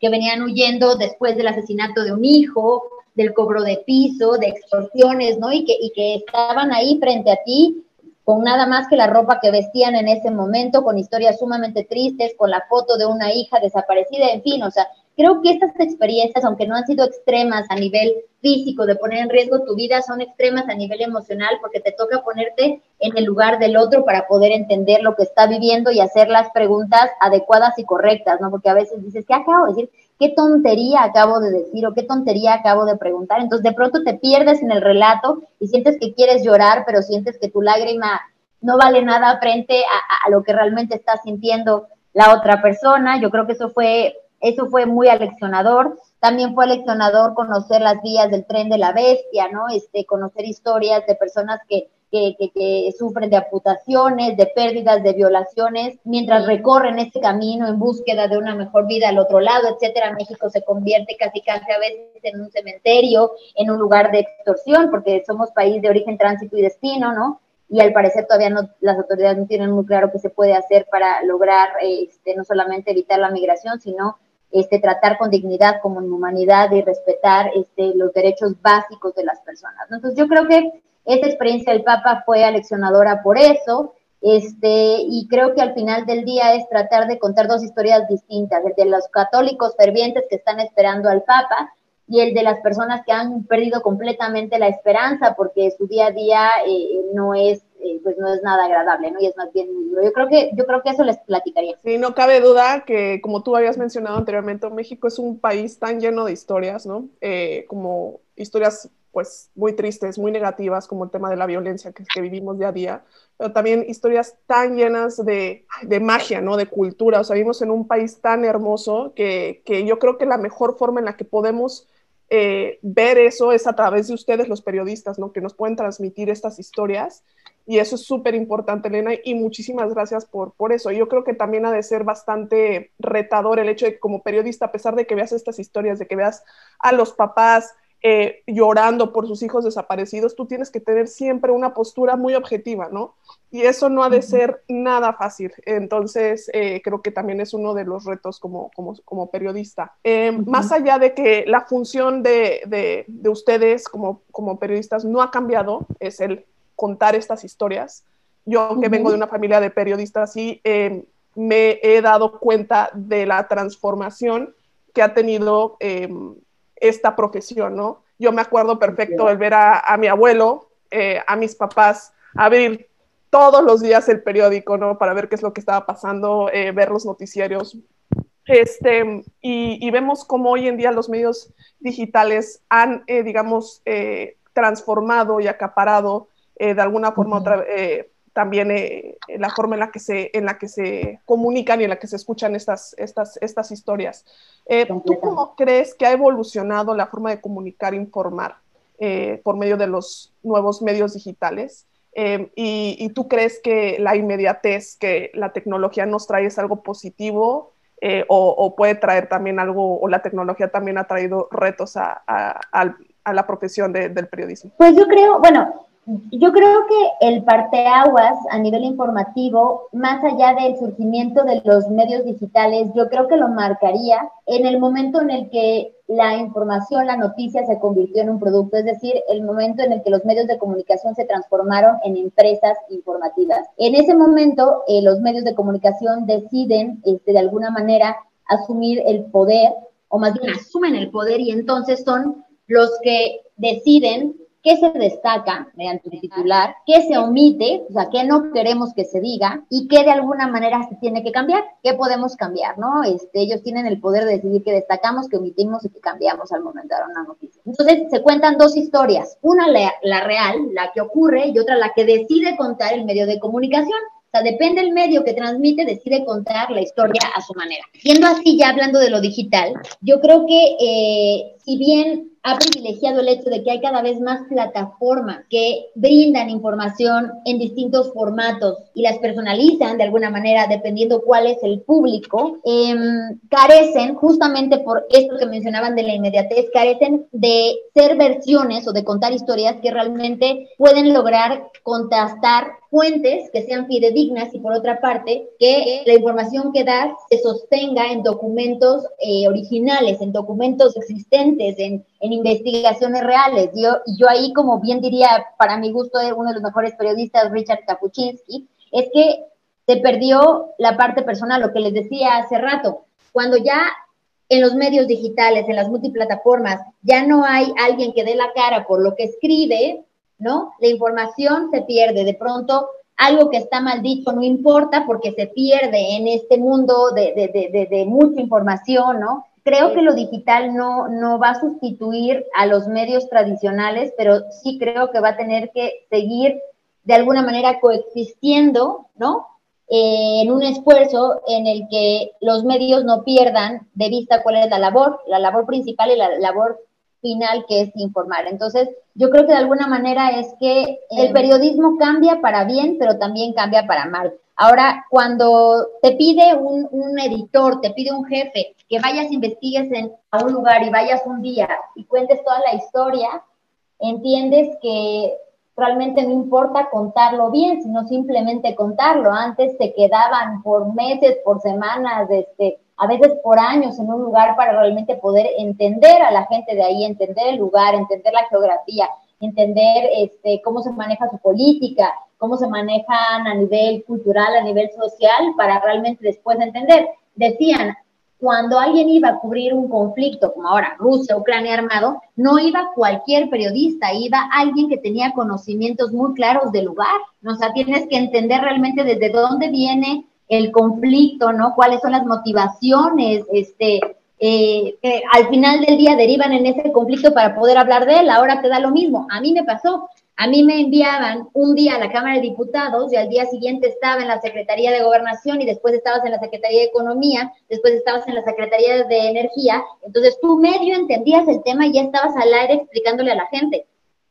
que venían huyendo después del asesinato de un hijo, del cobro de piso, de extorsiones, ¿no? Y que, y que estaban ahí frente a ti con nada más que la ropa que vestían en ese momento, con historias sumamente tristes, con la foto de una hija desaparecida, en fin, o sea, Creo que estas experiencias, aunque no han sido extremas a nivel físico, de poner en riesgo tu vida, son extremas a nivel emocional porque te toca ponerte en el lugar del otro para poder entender lo que está viviendo y hacer las preguntas adecuadas y correctas, ¿no? Porque a veces dices, ¿qué acabo de decir? ¿Qué tontería acabo de decir o qué tontería acabo de preguntar? Entonces de pronto te pierdes en el relato y sientes que quieres llorar, pero sientes que tu lágrima no vale nada frente a, lo que realmente está sintiendo la otra persona. Yo creo que eso fue eso fue muy aleccionador. También fue aleccionador conocer las vías del tren de la bestia, ¿no? Este, conocer historias de personas que, que, que, sufren de amputaciones, de pérdidas, de violaciones, mientras recorren este camino en búsqueda de una mejor vida al otro lado, etcétera. México se convierte casi casi a veces en un cementerio, en un lugar de extorsión, porque somos país de origen, tránsito y destino, ¿no? y al parecer todavía no, las autoridades no tienen muy claro qué se puede hacer para lograr este, no solamente evitar la migración, sino este, tratar con dignidad como en humanidad y respetar este, los derechos básicos de las personas. Entonces yo creo que esta experiencia del Papa fue aleccionadora por eso, este, y creo que al final del día es tratar de contar dos historias distintas, el de los católicos fervientes que están esperando al Papa y el de las personas que han perdido completamente la esperanza porque su día a día eh, no es pues no es nada agradable, ¿no? Y es más bien muy duro. Yo creo que, yo creo que eso les platicaría. Sí, no cabe duda que, como tú habías mencionado anteriormente, México es un país tan lleno de historias, ¿no? Eh, como historias pues muy tristes, muy negativas, como el tema de la violencia que, que vivimos día a día, pero también historias tan llenas de, de, magia, ¿no? De cultura. O sea, vivimos en un país tan hermoso que, que yo creo que la mejor forma en la que podemos eh, ver eso es a través de ustedes, los periodistas, ¿no? Que nos pueden transmitir estas historias y eso es súper importante, Elena, y muchísimas gracias por, por eso. Yo creo que también ha de ser bastante retador el hecho de que como periodista, a pesar de que veas estas historias, de que veas a los papás eh, llorando por sus hijos desaparecidos, tú tienes que tener siempre una postura muy objetiva, ¿no? Y eso no ha de ser nada fácil. Entonces, eh, creo que también es uno de los retos como, como, como periodista. Eh, más allá de que la función de, de, de ustedes como, como periodistas no ha cambiado, es el contar estas historias. Yo que vengo de una familia de periodistas y eh, me he dado cuenta de la transformación que ha tenido em, esta profesión, ¿no? Yo me acuerdo perfecto el ver a, mi abuelo, eh, a mis papás, abrir todos los días el periódico, ¿no? Para ver qué es lo que estaba pasando, eh, ver los noticiarios. Este, y, vemos cómo hoy en día los medios digitales han, eh, digamos, transformado y acaparado de alguna forma otra, también eh, la forma en la, que se, en la que se comunican y en la que se escuchan estas, estas, estas historias. Eh, ¿Tú cómo crees que ha evolucionado la forma de comunicar, informar eh, por medio de los nuevos medios digitales? Y, tú crees que la inmediatez que la tecnología nos trae es algo positivo o, puede traer también algo, o la tecnología también ha traído retos a, a, la profesión del periodismo? Pues yo creo, bueno, yo creo que el parteaguas a nivel informativo, más allá del surgimiento de los medios digitales, yo creo que lo marcaría en el momento en el que la información, la noticia se convirtió en un producto, es decir, el momento en el que los medios de comunicación se transformaron en empresas informativas. En ese momento, eh, los medios de comunicación deciden, este, de alguna manera, asumir el poder, o más bien asumen el poder y entonces son los que deciden qué se destaca mediante un titular, qué se omite, o sea, qué no queremos que se diga y qué de alguna manera se tiene que cambiar, qué podemos cambiar, ¿no? Este, ellos tienen el poder de decidir qué destacamos, qué omitimos y qué cambiamos al momento de dar una noticia. Entonces, se cuentan dos historias, una la, la real, la que ocurre, y otra la que decide contar el medio de comunicación. O sea, depende del medio que transmite, decide contar la historia a su manera. Siendo así, ya hablando de lo digital, yo creo que eh, si bien ha privilegiado el hecho de que hay cada vez más plataformas que brindan información en distintos formatos y las personalizan de alguna manera dependiendo cuál es el público, em, carecen justamente por esto que mencionaban de la inmediatez, carecen de ser versiones o de contar historias que realmente pueden lograr contrastar fuentes que sean fidedignas y por otra parte que la información que das se sostenga en documentos eh, originales, en documentos existentes, en, en investigaciones reales. Yo, yo ahí, como bien diría, para mi gusto, uno de los mejores periodistas, Richard Kapuczynski, es que se perdió la parte personal, lo que les decía hace rato. Cuando ya en los medios digitales, en las multiplataformas, ya no hay alguien que dé la cara por lo que escribe, ¿no? La información se pierde. De pronto, algo que está mal dicho no importa porque se pierde en este mundo de, de, de, mucha información, ¿no? Creo que lo digital no, no va a sustituir a los medios tradicionales, pero sí creo que va a tener que seguir de alguna manera coexistiendo, ¿no? Eh, en un esfuerzo en el que los medios no pierdan de vista cuál es la labor, la labor principal y la labor final que es informar. Entonces, yo creo que de alguna manera es que el periodismo cambia para bien, pero también cambia para mal. Ahora, cuando te pide un, un editor, te pide un jefe que vayas, investigues en, a un lugar y vayas un día y cuentes toda la historia, entiendes que realmente no importa contarlo bien, sino simplemente contarlo. Antes se quedaban por meses, por semanas, este, a veces por años en un lugar para realmente poder entender a la gente de ahí, entender el lugar, entender la geografía, entender este, cómo se maneja su política, cómo se manejan a nivel cultural, a nivel social, para realmente después entender. Decían, cuando alguien iba a cubrir un conflicto, como ahora Rusia, Ucrania armado, no iba cualquier periodista, iba alguien que tenía conocimientos muy claros del lugar. O sea, tienes que entender realmente desde dónde viene el conflicto, ¿no? Cuáles son las motivaciones, este, eh, al final del día derivan en ese conflicto para poder hablar de él. Ahora te da lo mismo. A mí me pasó. A mí me enviaban un día a la Cámara de Diputados y al día siguiente estaba en la Secretaría de Gobernación y después estabas en la Secretaría de Economía, después estabas en la Secretaría de Energía. Entonces tú medio entendías el tema y ya estabas al aire explicándole a la gente.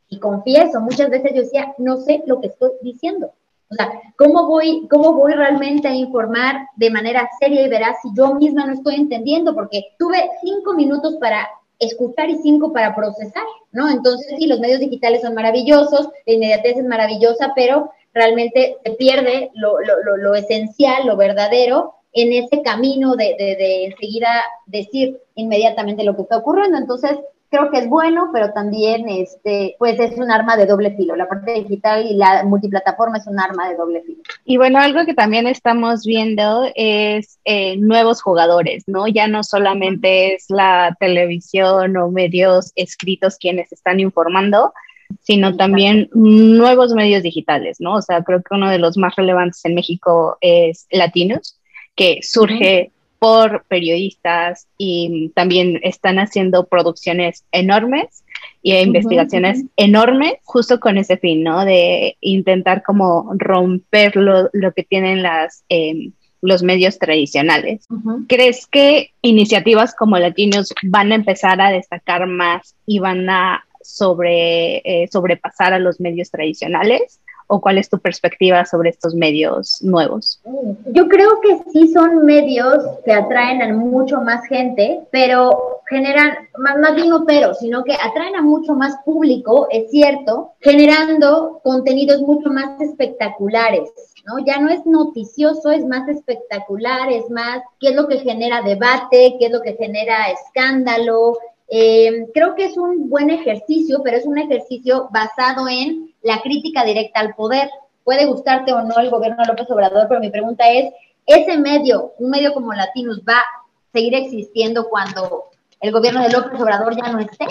Y confieso, muchas veces yo decía, no sé lo que estoy diciendo. O sea, ¿cómo voy, ¿cómo voy realmente a informar de manera seria y veraz si yo misma no estoy entendiendo? Porque tuve cinco minutos para escuchar y cinco para procesar, ¿no? Entonces, sí, los medios digitales son maravillosos, la inmediatez es maravillosa, pero realmente se pierde lo, lo, lo, esencial, lo verdadero, en ese camino de, de, de, enseguida decir inmediatamente lo que está ocurriendo. Entonces, creo que es bueno, pero también este, pues es un arma de doble filo. La parte digital y la multiplataforma es un arma de doble filo. Y bueno, algo que también estamos viendo es eh, nuevos jugadores, ¿no? Ya no solamente es la televisión o medios escritos quienes están informando, sino también nuevos medios digitales, ¿no? O sea, creo que uno de los más relevantes en México es Latinos, que surge por periodistas y también están haciendo producciones enormes y investigaciones enormes justo con ese fin, ¿no? De intentar como romper lo, que tienen las... Em, los medios tradicionales. ¿Crees que iniciativas como Latinos van a empezar a destacar más y van a sobre, eh, sobrepasar a los medios tradicionales? ¿O cuál es tu perspectiva sobre estos medios nuevos? Yo creo que sí son medios que atraen a mucho más gente, pero generan, más, más bien no pero, sino que atraen a mucho más público, es cierto, generando contenidos mucho más espectaculares. ¿no? Ya no es noticioso, es más espectacular, es más qué es lo que genera debate, qué es lo que genera escándalo, eh, creo que es un buen ejercicio, pero es un ejercicio basado en la crítica directa al poder. Puede gustarte o no el gobierno de López Obrador, pero mi pregunta es, ¿ese medio, un medio como Latinos, va a seguir existiendo cuando el gobierno de López Obrador ya no esté?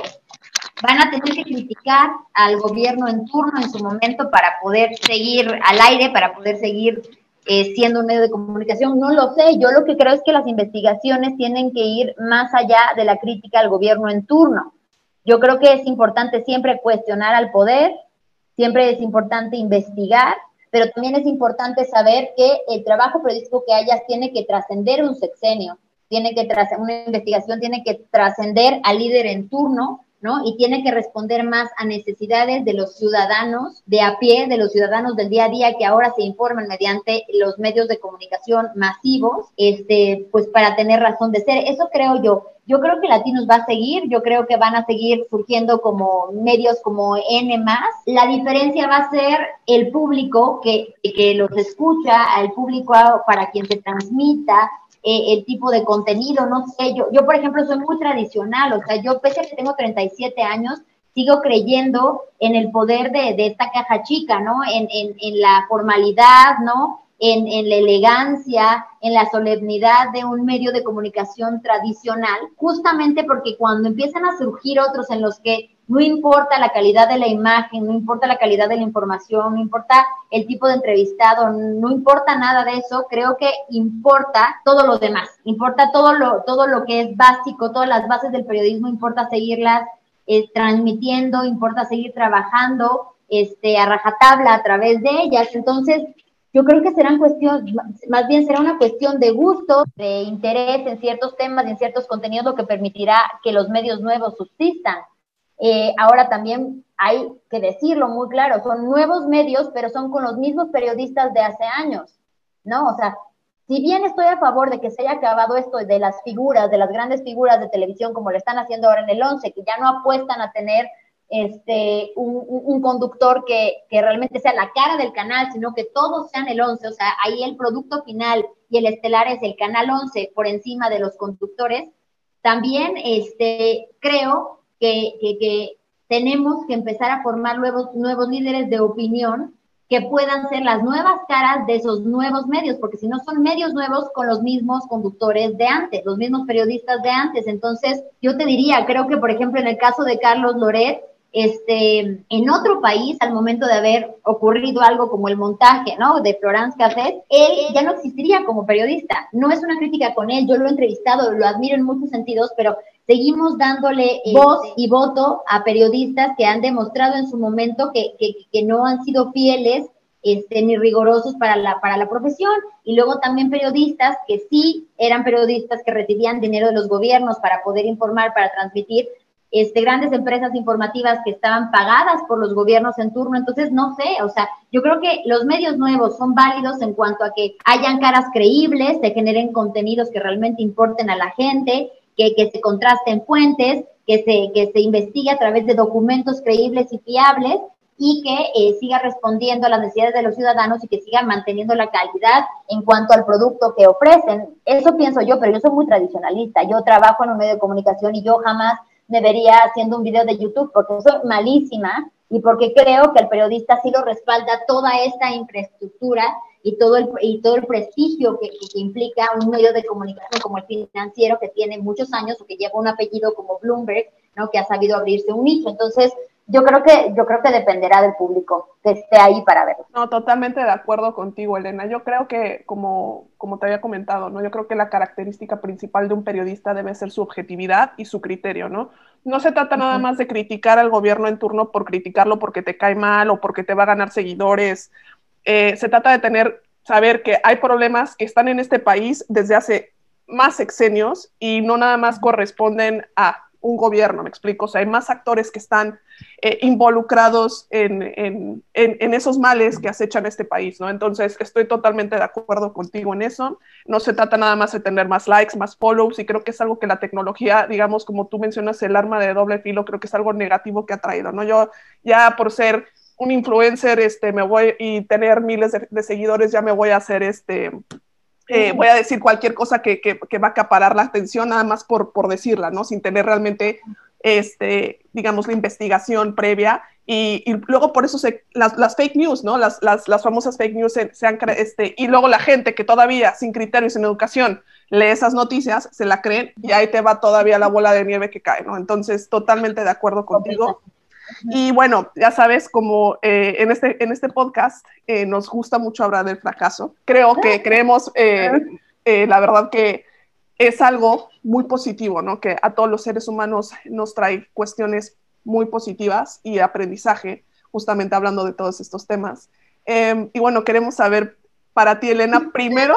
Van a tener que criticar al gobierno en turno en su momento para poder seguir al aire, para poder seguir eh, siendo un medio de comunicación, no lo sé. Yo lo que creo es que las investigaciones tienen que ir más allá de la crítica al gobierno en turno. Yo creo que es importante siempre cuestionar al poder, siempre es importante investigar, pero también es importante saber que el trabajo periodístico que hayas tiene que trascender un sexenio, tiene que una investigación tiene que trascender al líder en turno ¿no? Y tiene que responder más a necesidades de los ciudadanos de a pie, de los ciudadanos del día a día que ahora se informan mediante los medios de comunicación masivos, este, pues para tener razón de ser. Eso creo yo. Yo creo que Latinos va a seguir, yo creo que van a seguir surgiendo como medios como N La diferencia va a ser el público que, que los escucha, al público para quien se transmita, eh, el tipo de contenido, no sé, yo, yo por ejemplo soy muy tradicional, o sea, yo pese a que tengo 37 años, sigo creyendo en el poder de, de esta caja chica, ¿no? En, en, en la formalidad, ¿no? En, en, la elegancia, en la solemnidad de un medio de comunicación tradicional, justamente porque cuando empiezan a surgir otros en los que no importa la calidad de la imagen, no importa la calidad de la información, no importa el tipo de entrevistado, no importa nada de eso, creo que importa todo lo demás, importa todo lo, todo lo que es básico, todas las bases del periodismo, importa seguirlas eh, transmitiendo, importa seguir trabajando este, a rajatabla a través de ellas. Entonces, yo creo que serán cuestión, más bien será una cuestión de gusto, de interés en ciertos temas y en ciertos contenidos, lo que permitirá que los medios nuevos subsistan. Eh, ahora también hay que decirlo muy claro, son nuevos medios, pero son con los mismos periodistas de hace años, ¿no? O sea, si bien estoy a favor de que se haya acabado esto de las figuras, de las grandes figuras de televisión, como lo están haciendo ahora en el 11, que ya no apuestan a tener este, un, conductor que, que, realmente sea la cara del canal, sino que todos sean el 11, o sea, ahí el producto final y el estelar es el canal 11 por encima de los conductores, también este, creo que, tenemos que empezar a formar nuevos, nuevos líderes de opinión que puedan ser las nuevas caras de esos nuevos medios, porque si no son medios nuevos con los mismos conductores de antes, los mismos periodistas de antes. Entonces, yo te diría, creo que por ejemplo en el caso de Carlos Loret, este, en otro país, al momento de haber ocurrido algo como el montaje, ¿no? De Florence Cassette, él ya no existiría como periodista. No es una crítica con él, yo lo he entrevistado, lo admiro en muchos sentidos, pero seguimos dándole eh, voz y voto a periodistas que han demostrado en su momento que, que, no han sido fieles este, ni rigurosos para la, para la profesión. Y luego también periodistas que sí eran periodistas que recibían dinero de los gobiernos para poder informar, para transmitir, este, grandes empresas informativas que estaban pagadas por los gobiernos en turno. Entonces, no sé, o sea, yo creo que los medios nuevos son válidos en cuanto a que hayan caras creíbles, se generen contenidos que realmente importen a la gente, que, que se contrasten fuentes, que se, que se investigue a través de documentos creíbles y fiables y que eh, siga respondiendo a las necesidades de los ciudadanos y que siga manteniendo la calidad en cuanto al producto que ofrecen. Eso pienso yo, pero yo soy muy tradicionalista. Yo trabajo en un medio de comunicación y yo jamás me vería haciendo un video de YouTube, porque soy malísima y porque creo que el periodista sí lo respalda toda esta infraestructura y todo el, y todo el prestigio que, que, implica un medio de comunicación como el financiero que tiene muchos años o que lleva un apellido como Bloomberg, ¿no? que ha sabido abrirse un nicho. Entonces, yo creo que yo creo que dependerá del público que esté ahí para verlo. No, totalmente de acuerdo contigo, Elena. Yo creo que como como te había comentado, ¿no? Yo creo que la característica principal de un periodista debe ser su objetividad y su criterio, ¿no? No se trata nada más de criticar al gobierno en turno por criticarlo porque te cae mal o porque te va a ganar seguidores. Eh, se trata de tener saber que hay problemas que están en este país desde hace más sexenios y no nada más corresponden a un gobierno, me explico. O sea, hay más actores que están eh, involucrados en, en, en, esos males que acechan este país, ¿no? Entonces, estoy totalmente de acuerdo contigo en eso. No se trata nada más de tener más likes, más follows, y creo que es algo que la tecnología, digamos, como tú mencionas, el arma de doble filo, creo que es algo negativo que ha traído, ¿no? Yo ya por ser un influencer, este, me voy y tener miles de, de seguidores, ya me voy a hacer este eh, voy a decir cualquier cosa que, que, que, va a acaparar la atención nada más por, por decirla, ¿no? Sin tener realmente, este, digamos, la investigación previa. Y, y luego por eso se, las, las, fake news, ¿no? Las, las, las famosas fake news se, se han, este, y luego la gente que todavía sin criterios en educación lee esas noticias, se la creen y ahí te va todavía la bola de nieve que cae, ¿no? Entonces, totalmente de acuerdo contigo. Y bueno, ya sabes, como eh, en, este, en este podcast eh, nos gusta mucho hablar del fracaso, creo que creemos, eh, la verdad que es algo muy positivo, ¿no? Que a todos los seres humanos nos trae cuestiones muy positivas y aprendizaje, justamente hablando de todos estos temas. Em, y bueno, queremos saber para ti, Elena, primero,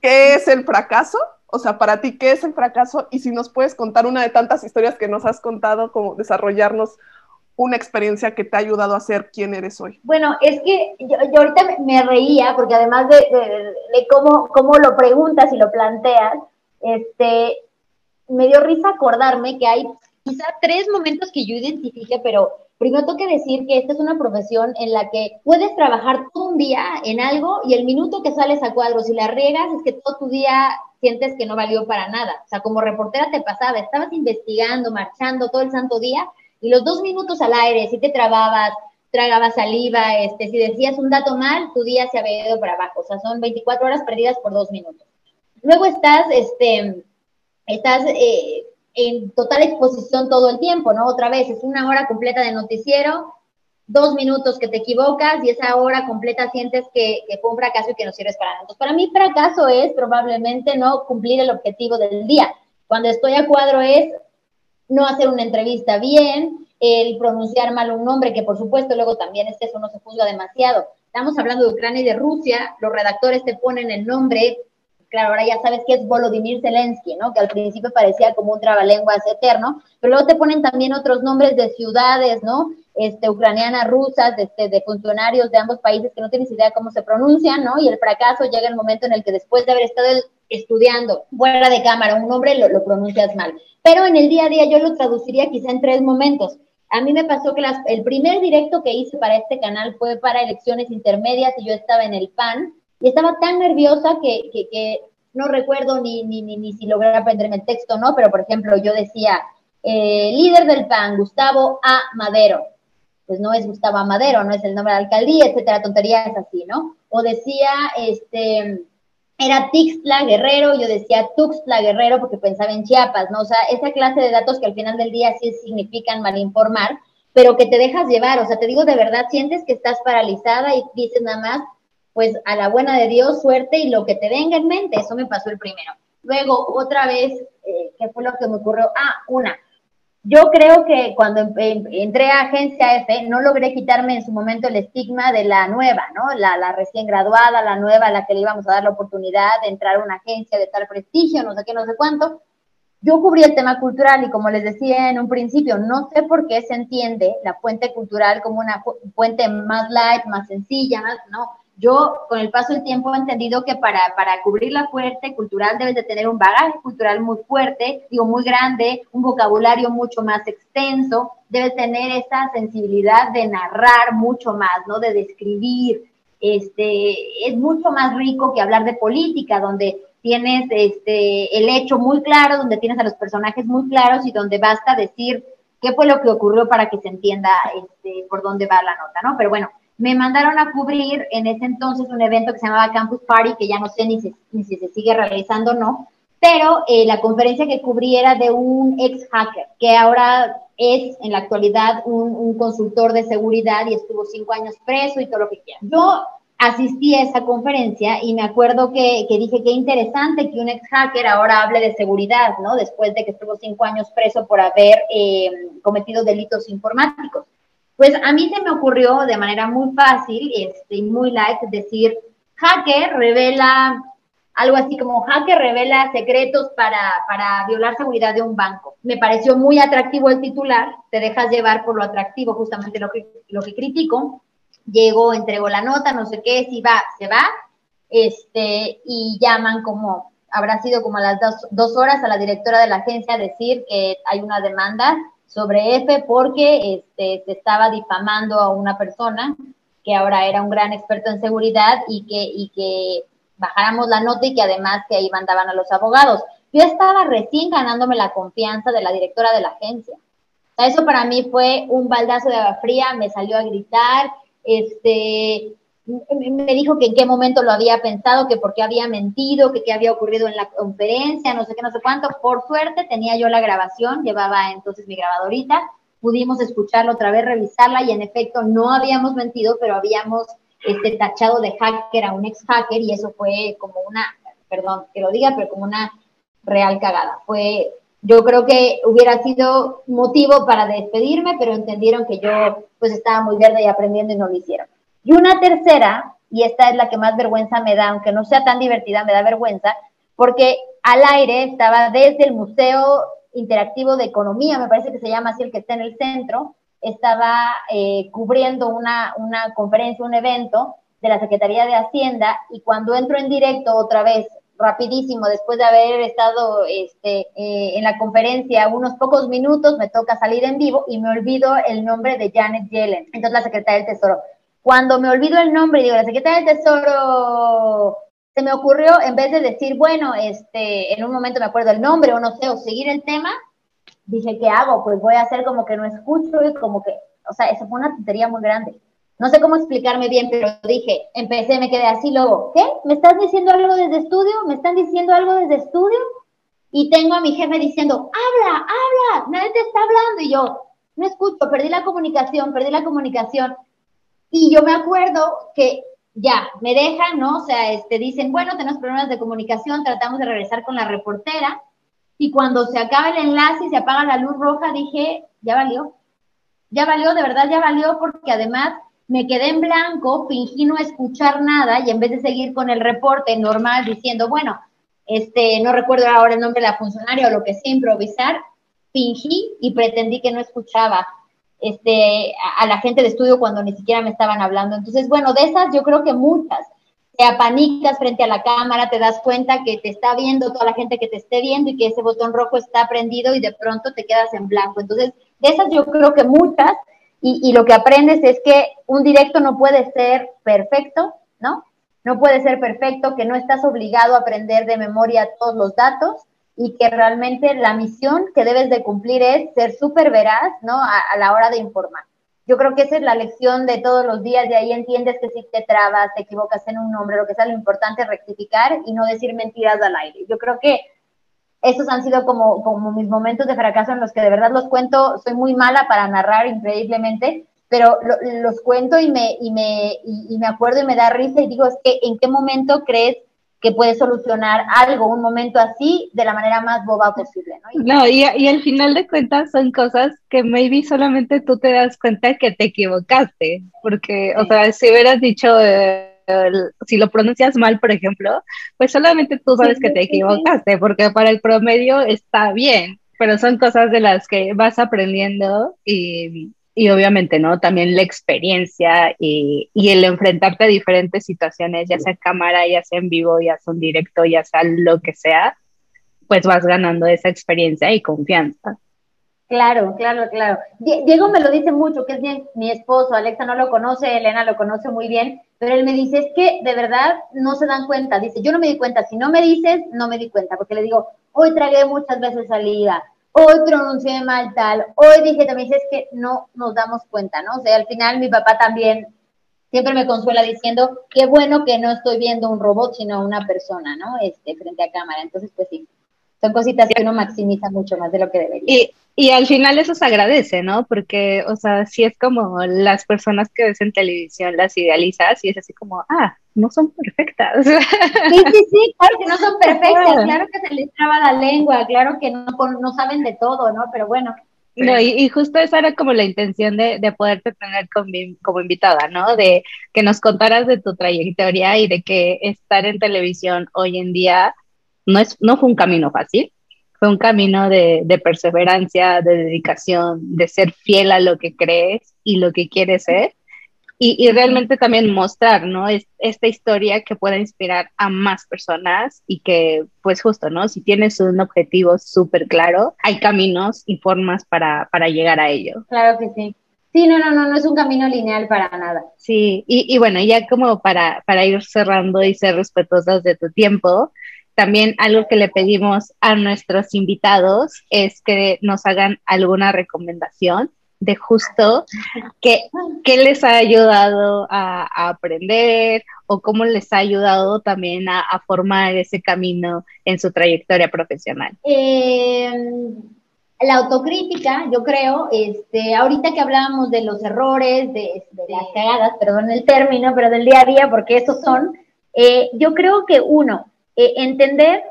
¿qué es el fracaso? O sea, para ti, ¿qué es el fracaso? Y si nos puedes contar una de tantas historias que nos has contado, como desarrollarnos una experiencia que te ha ayudado a ser quien eres hoy? Bueno, es que yo, ahorita me reía porque además de, de, cómo, cómo, lo preguntas y lo planteas, este, me dio risa acordarme que hay quizá tres momentos que yo identifique, pero primero tengo que decir que esta es una profesión en la que puedes trabajar todo un día en algo y el minuto que sales a cuadros y la riegas es que todo tu día sientes que no valió para nada. O sea, como reportera te pasaba, estabas investigando, marchando todo el santo día y los dos minutos al aire, si te trababas, tragabas saliva, este, si decías un dato mal, tu día se había ido para abajo. O sea, son 24 horas perdidas por dos minutos. Luego estás, este, estás eh, en total exposición todo el tiempo, ¿no? Otra vez, es una hora completa de noticiero, dos minutos que te equivocas y esa hora completa sientes que, que fue un fracaso y que no sirves para nada. Entonces, para mí fracaso es probablemente no cumplir el objetivo del día. Cuando estoy a cuadro es no hacer una entrevista bien, el pronunciar mal un nombre, que por supuesto luego también es que eso no se juzga demasiado. Estamos hablando de Ucrania y de Rusia, los redactores te ponen el nombre, claro, ahora ya sabes que es Volodymyr Zelensky, ¿no? Que al principio parecía como un trabalenguas eterno, pero luego te ponen también otros nombres de ciudades, ¿no? Este, ucranianas, rusas, este, de funcionarios de ambos países que no tienes idea cómo se pronuncian, ¿no? Y el fracaso llega el momento en el que después de haber estado estudiando fuera de cámara un nombre, lo, lo pronuncias mal. Pero en el día a día yo lo traduciría quizá en tres momentos. A mí me pasó que las, el primer directo que hice para este canal fue para elecciones intermedias y yo estaba en el PAN y estaba tan nerviosa que, que, que no recuerdo ni, ni, ni, ni, si logré aprenderme el texto no, pero por ejemplo yo decía, eh, líder del PAN, Gustavo A. Madero. Pues no es Gustavo. Madero, no es el nombre de la alcaldía, etcétera, tonterías así, ¿no? O decía, este, era Tixtla Guerrero, yo decía Tuxtla Guerrero porque pensaba en Chiapas, ¿no? O sea, esa clase de datos que al final del día sí significan malinformar, pero que te dejas llevar, o sea, te digo de verdad, sientes que estás paralizada y dices nada más, pues a la buena de Dios, suerte y lo que te venga en mente, eso me pasó el primero. Luego, otra vez, eh, ¿qué fue lo que me ocurrió? Ah, una, yo creo que cuando em, entré a Agencia F, no logré quitarme en su momento el estigma de la nueva, ¿no? La, la, recién graduada, la nueva, a la que le íbamos a dar la oportunidad de entrar a una agencia de tal prestigio, no sé qué, no sé cuánto. Yo cubrí el tema cultural y como les decía en un principio, no sé por qué se entiende la fuente cultural como una fuente más light, más sencilla, más, ¿no? Yo, con el paso del tiempo, he entendido que para, para cubrir la fuerte cultural debes de tener un bagaje cultural muy fuerte, digo, muy grande, un vocabulario mucho más extenso, debes tener esa sensibilidad de narrar mucho más, ¿no? De describir. Este, es mucho más rico que hablar de política, donde tienes este, el hecho muy claro, donde tienes a los personajes muy claros y donde basta decir qué fue lo que ocurrió para que se entienda este, por dónde va la nota, ¿no? Pero bueno, me mandaron a cubrir en ese entonces un evento que se llamaba Campus Party, que ya no sé ni, si se sigue realizando o no, pero eh, la conferencia que cubrí era de un ex hacker, que ahora es en la actualidad un, consultor de seguridad y estuvo cinco años preso y todo lo que quiera. Yo asistí a esa conferencia y me acuerdo que, que, dije qué interesante que un ex hacker ahora hable de seguridad, ¿no? Después de que estuvo cinco años preso por haber eh, cometido delitos informáticos. Pues a mí se me ocurrió de manera muy fácil este, y muy light decir, hacker revela algo así como hacker revela secretos para, para violar seguridad de un banco. Me pareció muy atractivo el titular, te dejas llevar por lo atractivo, justamente lo que, lo que critico, llegó, entregó la nota, no sé qué, si va, se va, este, y llaman como, habrá sido como a las dos, dos, horas a la directora de la agencia a decir que hay una demanda sobre F porque este, se estaba difamando a una persona que ahora era un gran experto en seguridad y que, y que bajáramos la nota y que además que ahí mandaban a los abogados. Yo estaba recién ganándome la confianza de la directora de la agencia. eso para mí fue un baldazo de agua fría, me salió a gritar, este, me dijo que en qué momento lo había pensado, que por qué había mentido, que qué había ocurrido en la conferencia, no sé qué, no sé cuánto. Por suerte tenía yo la grabación, llevaba entonces mi grabadorita, pudimos escucharla otra vez, revisarla y en efecto no habíamos mentido, pero habíamos este, tachado de hacker a un ex hacker y eso fue como una, perdón que lo diga, pero como una real cagada. Fue, yo creo que hubiera sido motivo para despedirme, pero entendieron que yo pues estaba muy verde y aprendiendo y no lo hicieron. Y una tercera, y esta es la que más vergüenza me da, aunque no sea tan divertida, me da vergüenza, porque al aire estaba desde el Museo Interactivo de Economía, me parece que se llama así el que está en el centro, estaba eh, cubriendo una, una conferencia, un evento de la Secretaría de Hacienda, y cuando entro en directo otra vez rapidísimo, después de haber estado este, eh, en la conferencia unos pocos minutos, me toca salir en vivo y me olvido el nombre de Janet Yellen, entonces la secretaria del Tesoro. Cuando me olvido el nombre y digo, la secretaria del Tesoro, se me ocurrió, en vez de decir, bueno, este, en un momento me acuerdo el nombre o no sé, o seguir el tema, dije, ¿qué hago? Pues voy a hacer como que no escucho y como que, o sea, eso fue una tontería muy grande. No sé cómo explicarme bien, pero dije, empecé, me quedé así, luego, ¿qué? ¿Me estás diciendo algo desde estudio? ¿Me están diciendo algo desde estudio? Y tengo a mi jefe diciendo, habla, habla, nadie te está hablando. Y yo, no escucho, perdí la comunicación, perdí la comunicación. Y yo me acuerdo que ya, me dejan, ¿no? O sea, este, dicen, bueno, tenemos problemas de comunicación, tratamos de regresar con la reportera. Y cuando se acaba el enlace y se apaga la luz roja, dije, ya valió. Ya valió, de verdad ya valió, porque además me quedé en blanco, fingí no escuchar nada y en vez de seguir con el reporte normal diciendo, bueno, este, no recuerdo ahora el nombre de la funcionaria o lo que sea, improvisar, fingí y pretendí que no escuchaba este, a, la gente de estudio cuando ni siquiera me estaban hablando. Entonces, bueno, de esas yo creo que muchas. Te apanicas frente a la cámara, te das cuenta que te está viendo toda la gente que te esté viendo y que ese botón rojo está prendido y de pronto te quedas en blanco. Entonces, de esas yo creo que muchas y, lo que aprendes es que un directo no puede ser perfecto, ¿no? No puede ser perfecto, que no estás obligado a aprender de memoria todos los datos y que realmente la misión que debes de cumplir es ser súper veraz, ¿no? A, la hora de informar. Yo creo que esa es la lección de todos los días, de ahí entiendes que si te trabas, te equivocas en un nombre, lo que sea, lo importante es rectificar y no decir mentiras al aire. Yo creo que esos han sido como, como mis momentos de fracaso en los que de verdad los cuento, soy muy mala para narrar increíblemente, pero los cuento y me, y, me, y, me acuerdo y me da risa y digo, es que ¿en qué momento crees que puedes solucionar algo, un momento así, de la manera más boba posible? No, y, y al final de cuentas son cosas que maybe solamente tú te das cuenta que te equivocaste, porque, o sea, si hubieras dicho... Eh, si lo pronuncias mal, por ejemplo, pues solamente tú sabes que te equivocaste, porque para el promedio está bien, pero son cosas de las que vas aprendiendo y, y obviamente, ¿no? También la experiencia y, el enfrentarte a diferentes situaciones, ya sea cámara, ya sea en vivo, ya sea en directo, ya sea lo que sea, pues vas ganando esa experiencia y confianza. Claro, claro, claro. Diego me lo dice mucho, que es mi, mi esposo, Alexa no lo conoce, Elena lo conoce muy bien, pero él me dice, es que de verdad no se dan cuenta. Dice, yo no me di cuenta, si no me dices, no me di cuenta, porque le digo, hoy tragué muchas veces salida, hoy pronuncié mal tal, hoy dije también, es que no nos damos cuenta, ¿no? O sea, al final mi papá también siempre me consuela diciendo, qué bueno que no estoy viendo un robot, sino una persona, ¿no? Este, frente a cámara. Entonces, pues sí, son cositas que uno maximiza mucho más de lo que debería. Y, y al final eso se agradece, ¿no? Porque, o sea, si es como las personas que ves en televisión las idealizas y es así como, ah, no son perfectas. Sí, sí, sí, claro que no son perfectas, claro que se les traba la lengua, claro que no, no saben de todo, ¿no? Pero bueno. No, y, justo esa era como la intención de, de poderte tener como, como invitada, ¿no? De que nos contaras de tu trayectoria y de que estar en televisión hoy en día no, es, no fue un camino fácil, fue un camino de, perseverancia, de dedicación, de ser fiel a lo que crees y lo que quieres ser. Y, realmente también mostrar, ¿no? Es, esta historia que pueda inspirar a más personas y que, pues justo, ¿no? Si tienes un objetivo súper claro, hay caminos y formas para, para llegar a ello. Claro que sí. Sí, no, no, no, no es un camino lineal para nada. Sí, y, y bueno, ya como para, para ir cerrando y ser respetuosas de tu tiempo, también algo que le pedimos a nuestros invitados es que nos hagan alguna recomendación de justo qué, les ha ayudado a, aprender o cómo les ha ayudado también a, formar ese camino en su trayectoria profesional. Em, la autocrítica, yo creo, este, ahorita que hablábamos de los errores, de, las cagadas, perdón el término, pero del día a día, porque esos son, eh, yo creo que uno, eh, entender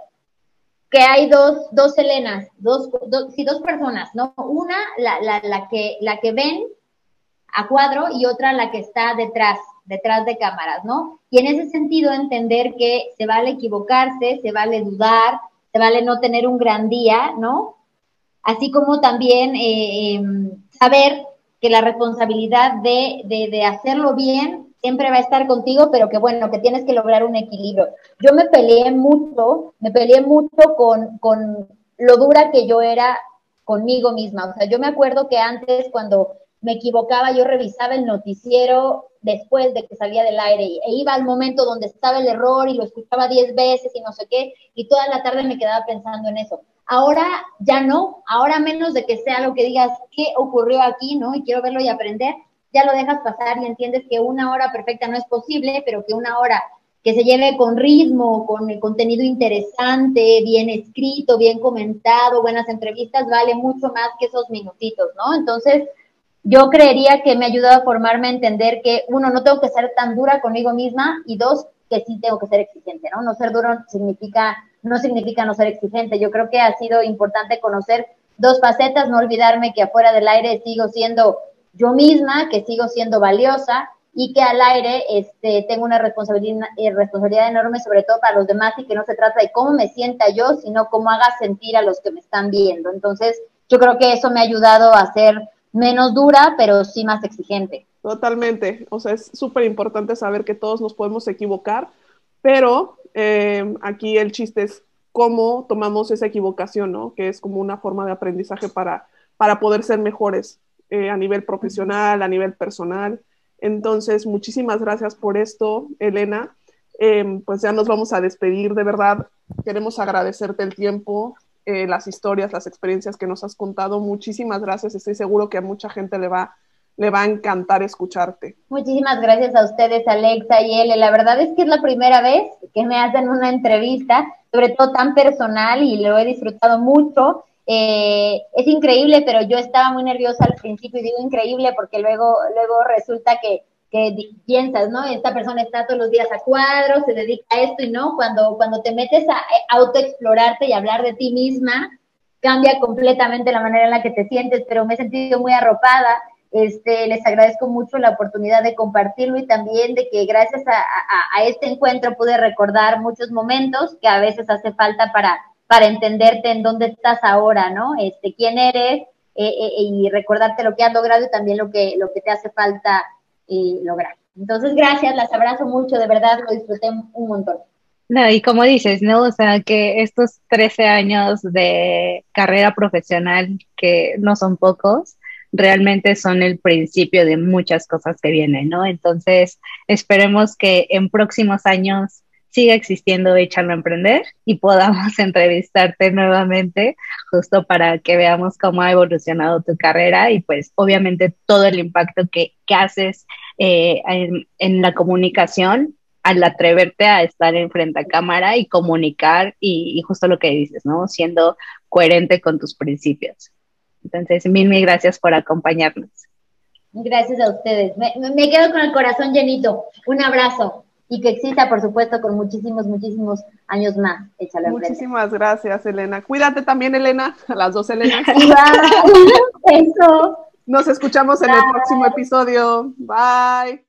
que hay dos, dos Helenas, dos, dos, dos personas, ¿no? Una, la, la, la, que, la que ven a cuadro y otra la que está detrás, detrás de cámaras, ¿no? Y en ese sentido entender que se vale equivocarse, se vale dudar, se vale no tener un gran día, ¿no? Así como también eh, em, saber que la responsabilidad de, de hacerlo bien siempre va a estar contigo, pero que bueno, que tienes que lograr un equilibrio. Yo me peleé mucho, me peleé mucho con, con lo dura que yo era conmigo misma. O sea, yo me acuerdo que antes cuando me equivocaba, yo revisaba el noticiero después de que salía del aire e iba al momento donde estaba el error y lo escuchaba diez veces y no sé qué, y toda la tarde me quedaba pensando en eso. Ahora ya no, ahora menos de que sea lo que digas, ¿qué ocurrió aquí? ¿No? Y quiero verlo y aprender ya lo dejas pasar y entiendes que una hora perfecta no es posible, pero que una hora que se lleve con ritmo, con el contenido interesante, bien escrito, bien comentado, buenas entrevistas, vale mucho más que esos minutitos, ¿no? Entonces, yo creería que me ha ayudado a formarme a entender que, uno, no tengo que ser tan dura conmigo misma y dos, que sí tengo que ser exigente, ¿no? No ser duro significa, no significa no ser exigente. Yo creo que ha sido importante conocer dos facetas, no olvidarme que afuera del aire sigo siendo yo misma, que sigo siendo valiosa y que al aire este, tengo una responsabilidad, eh, responsabilidad enorme, sobre todo para los demás, y que no se trata de cómo me sienta yo, sino cómo haga sentir a los que me están viendo. Entonces, yo creo que eso me ha ayudado a ser menos dura, pero sí más exigente. Totalmente. O sea, es súper importante saber que todos nos podemos equivocar, pero eh, aquí el chiste es cómo tomamos esa equivocación, ¿no? Que es como una forma de aprendizaje para, para poder ser mejores. Eh, a nivel profesional, a nivel personal. Entonces, muchísimas gracias por esto, Elena. Em, pues ya nos vamos a despedir, de verdad. Queremos agradecerte el tiempo, eh, las historias, las experiencias que nos has contado. Muchísimas gracias. Estoy seguro que a mucha gente le va, le va a encantar escucharte. Muchísimas gracias a ustedes, Alexa y Ele. La verdad es que es la primera vez que me hacen una entrevista, sobre todo tan personal, y lo he disfrutado mucho. Eh, es increíble, pero yo estaba muy nerviosa al principio y digo increíble porque luego, luego resulta que, piensas, ¿no? Esta persona está todos los días a cuadros, se dedica a esto y no, cuando, cuando te metes a autoexplorarte y hablar de ti misma, cambia completamente la manera en la que te sientes, pero me he sentido muy arropada. Este, les agradezco mucho la oportunidad de compartirlo y también de que gracias a este encuentro pude recordar muchos momentos que a veces hace falta para, para entenderte en dónde estás ahora, ¿no? Este, quién eres eh, eh, y recordarte lo que has logrado y también lo que, lo que te hace falta eh, lograr. Entonces, gracias, las abrazo mucho, de verdad, lo disfruté un montón. No, y como dices, ¿no? O sea, que estos 13 años de carrera profesional, que no son pocos, realmente son el principio de muchas cosas que vienen, ¿no? Entonces, esperemos que en próximos años siga existiendo Échalo a Emprender y podamos entrevistarte nuevamente justo para que veamos cómo ha evolucionado tu carrera y pues obviamente todo el impacto que, haces eh, en, la comunicación al atreverte a estar en frente a cámara y comunicar y, justo lo que dices, ¿no? Siendo coherente con tus principios. Entonces, mil, mil gracias por acompañarnos. Gracias a ustedes. Me quedo con el corazón llenito. Un abrazo y que exista, por supuesto, con muchísimos, muchísimos años más. Échale Muchísimas gracias, Elena. Cuídate también, Elena, a las dos Elenas. Eso. Nos escuchamos en el próximo episodio. Bye.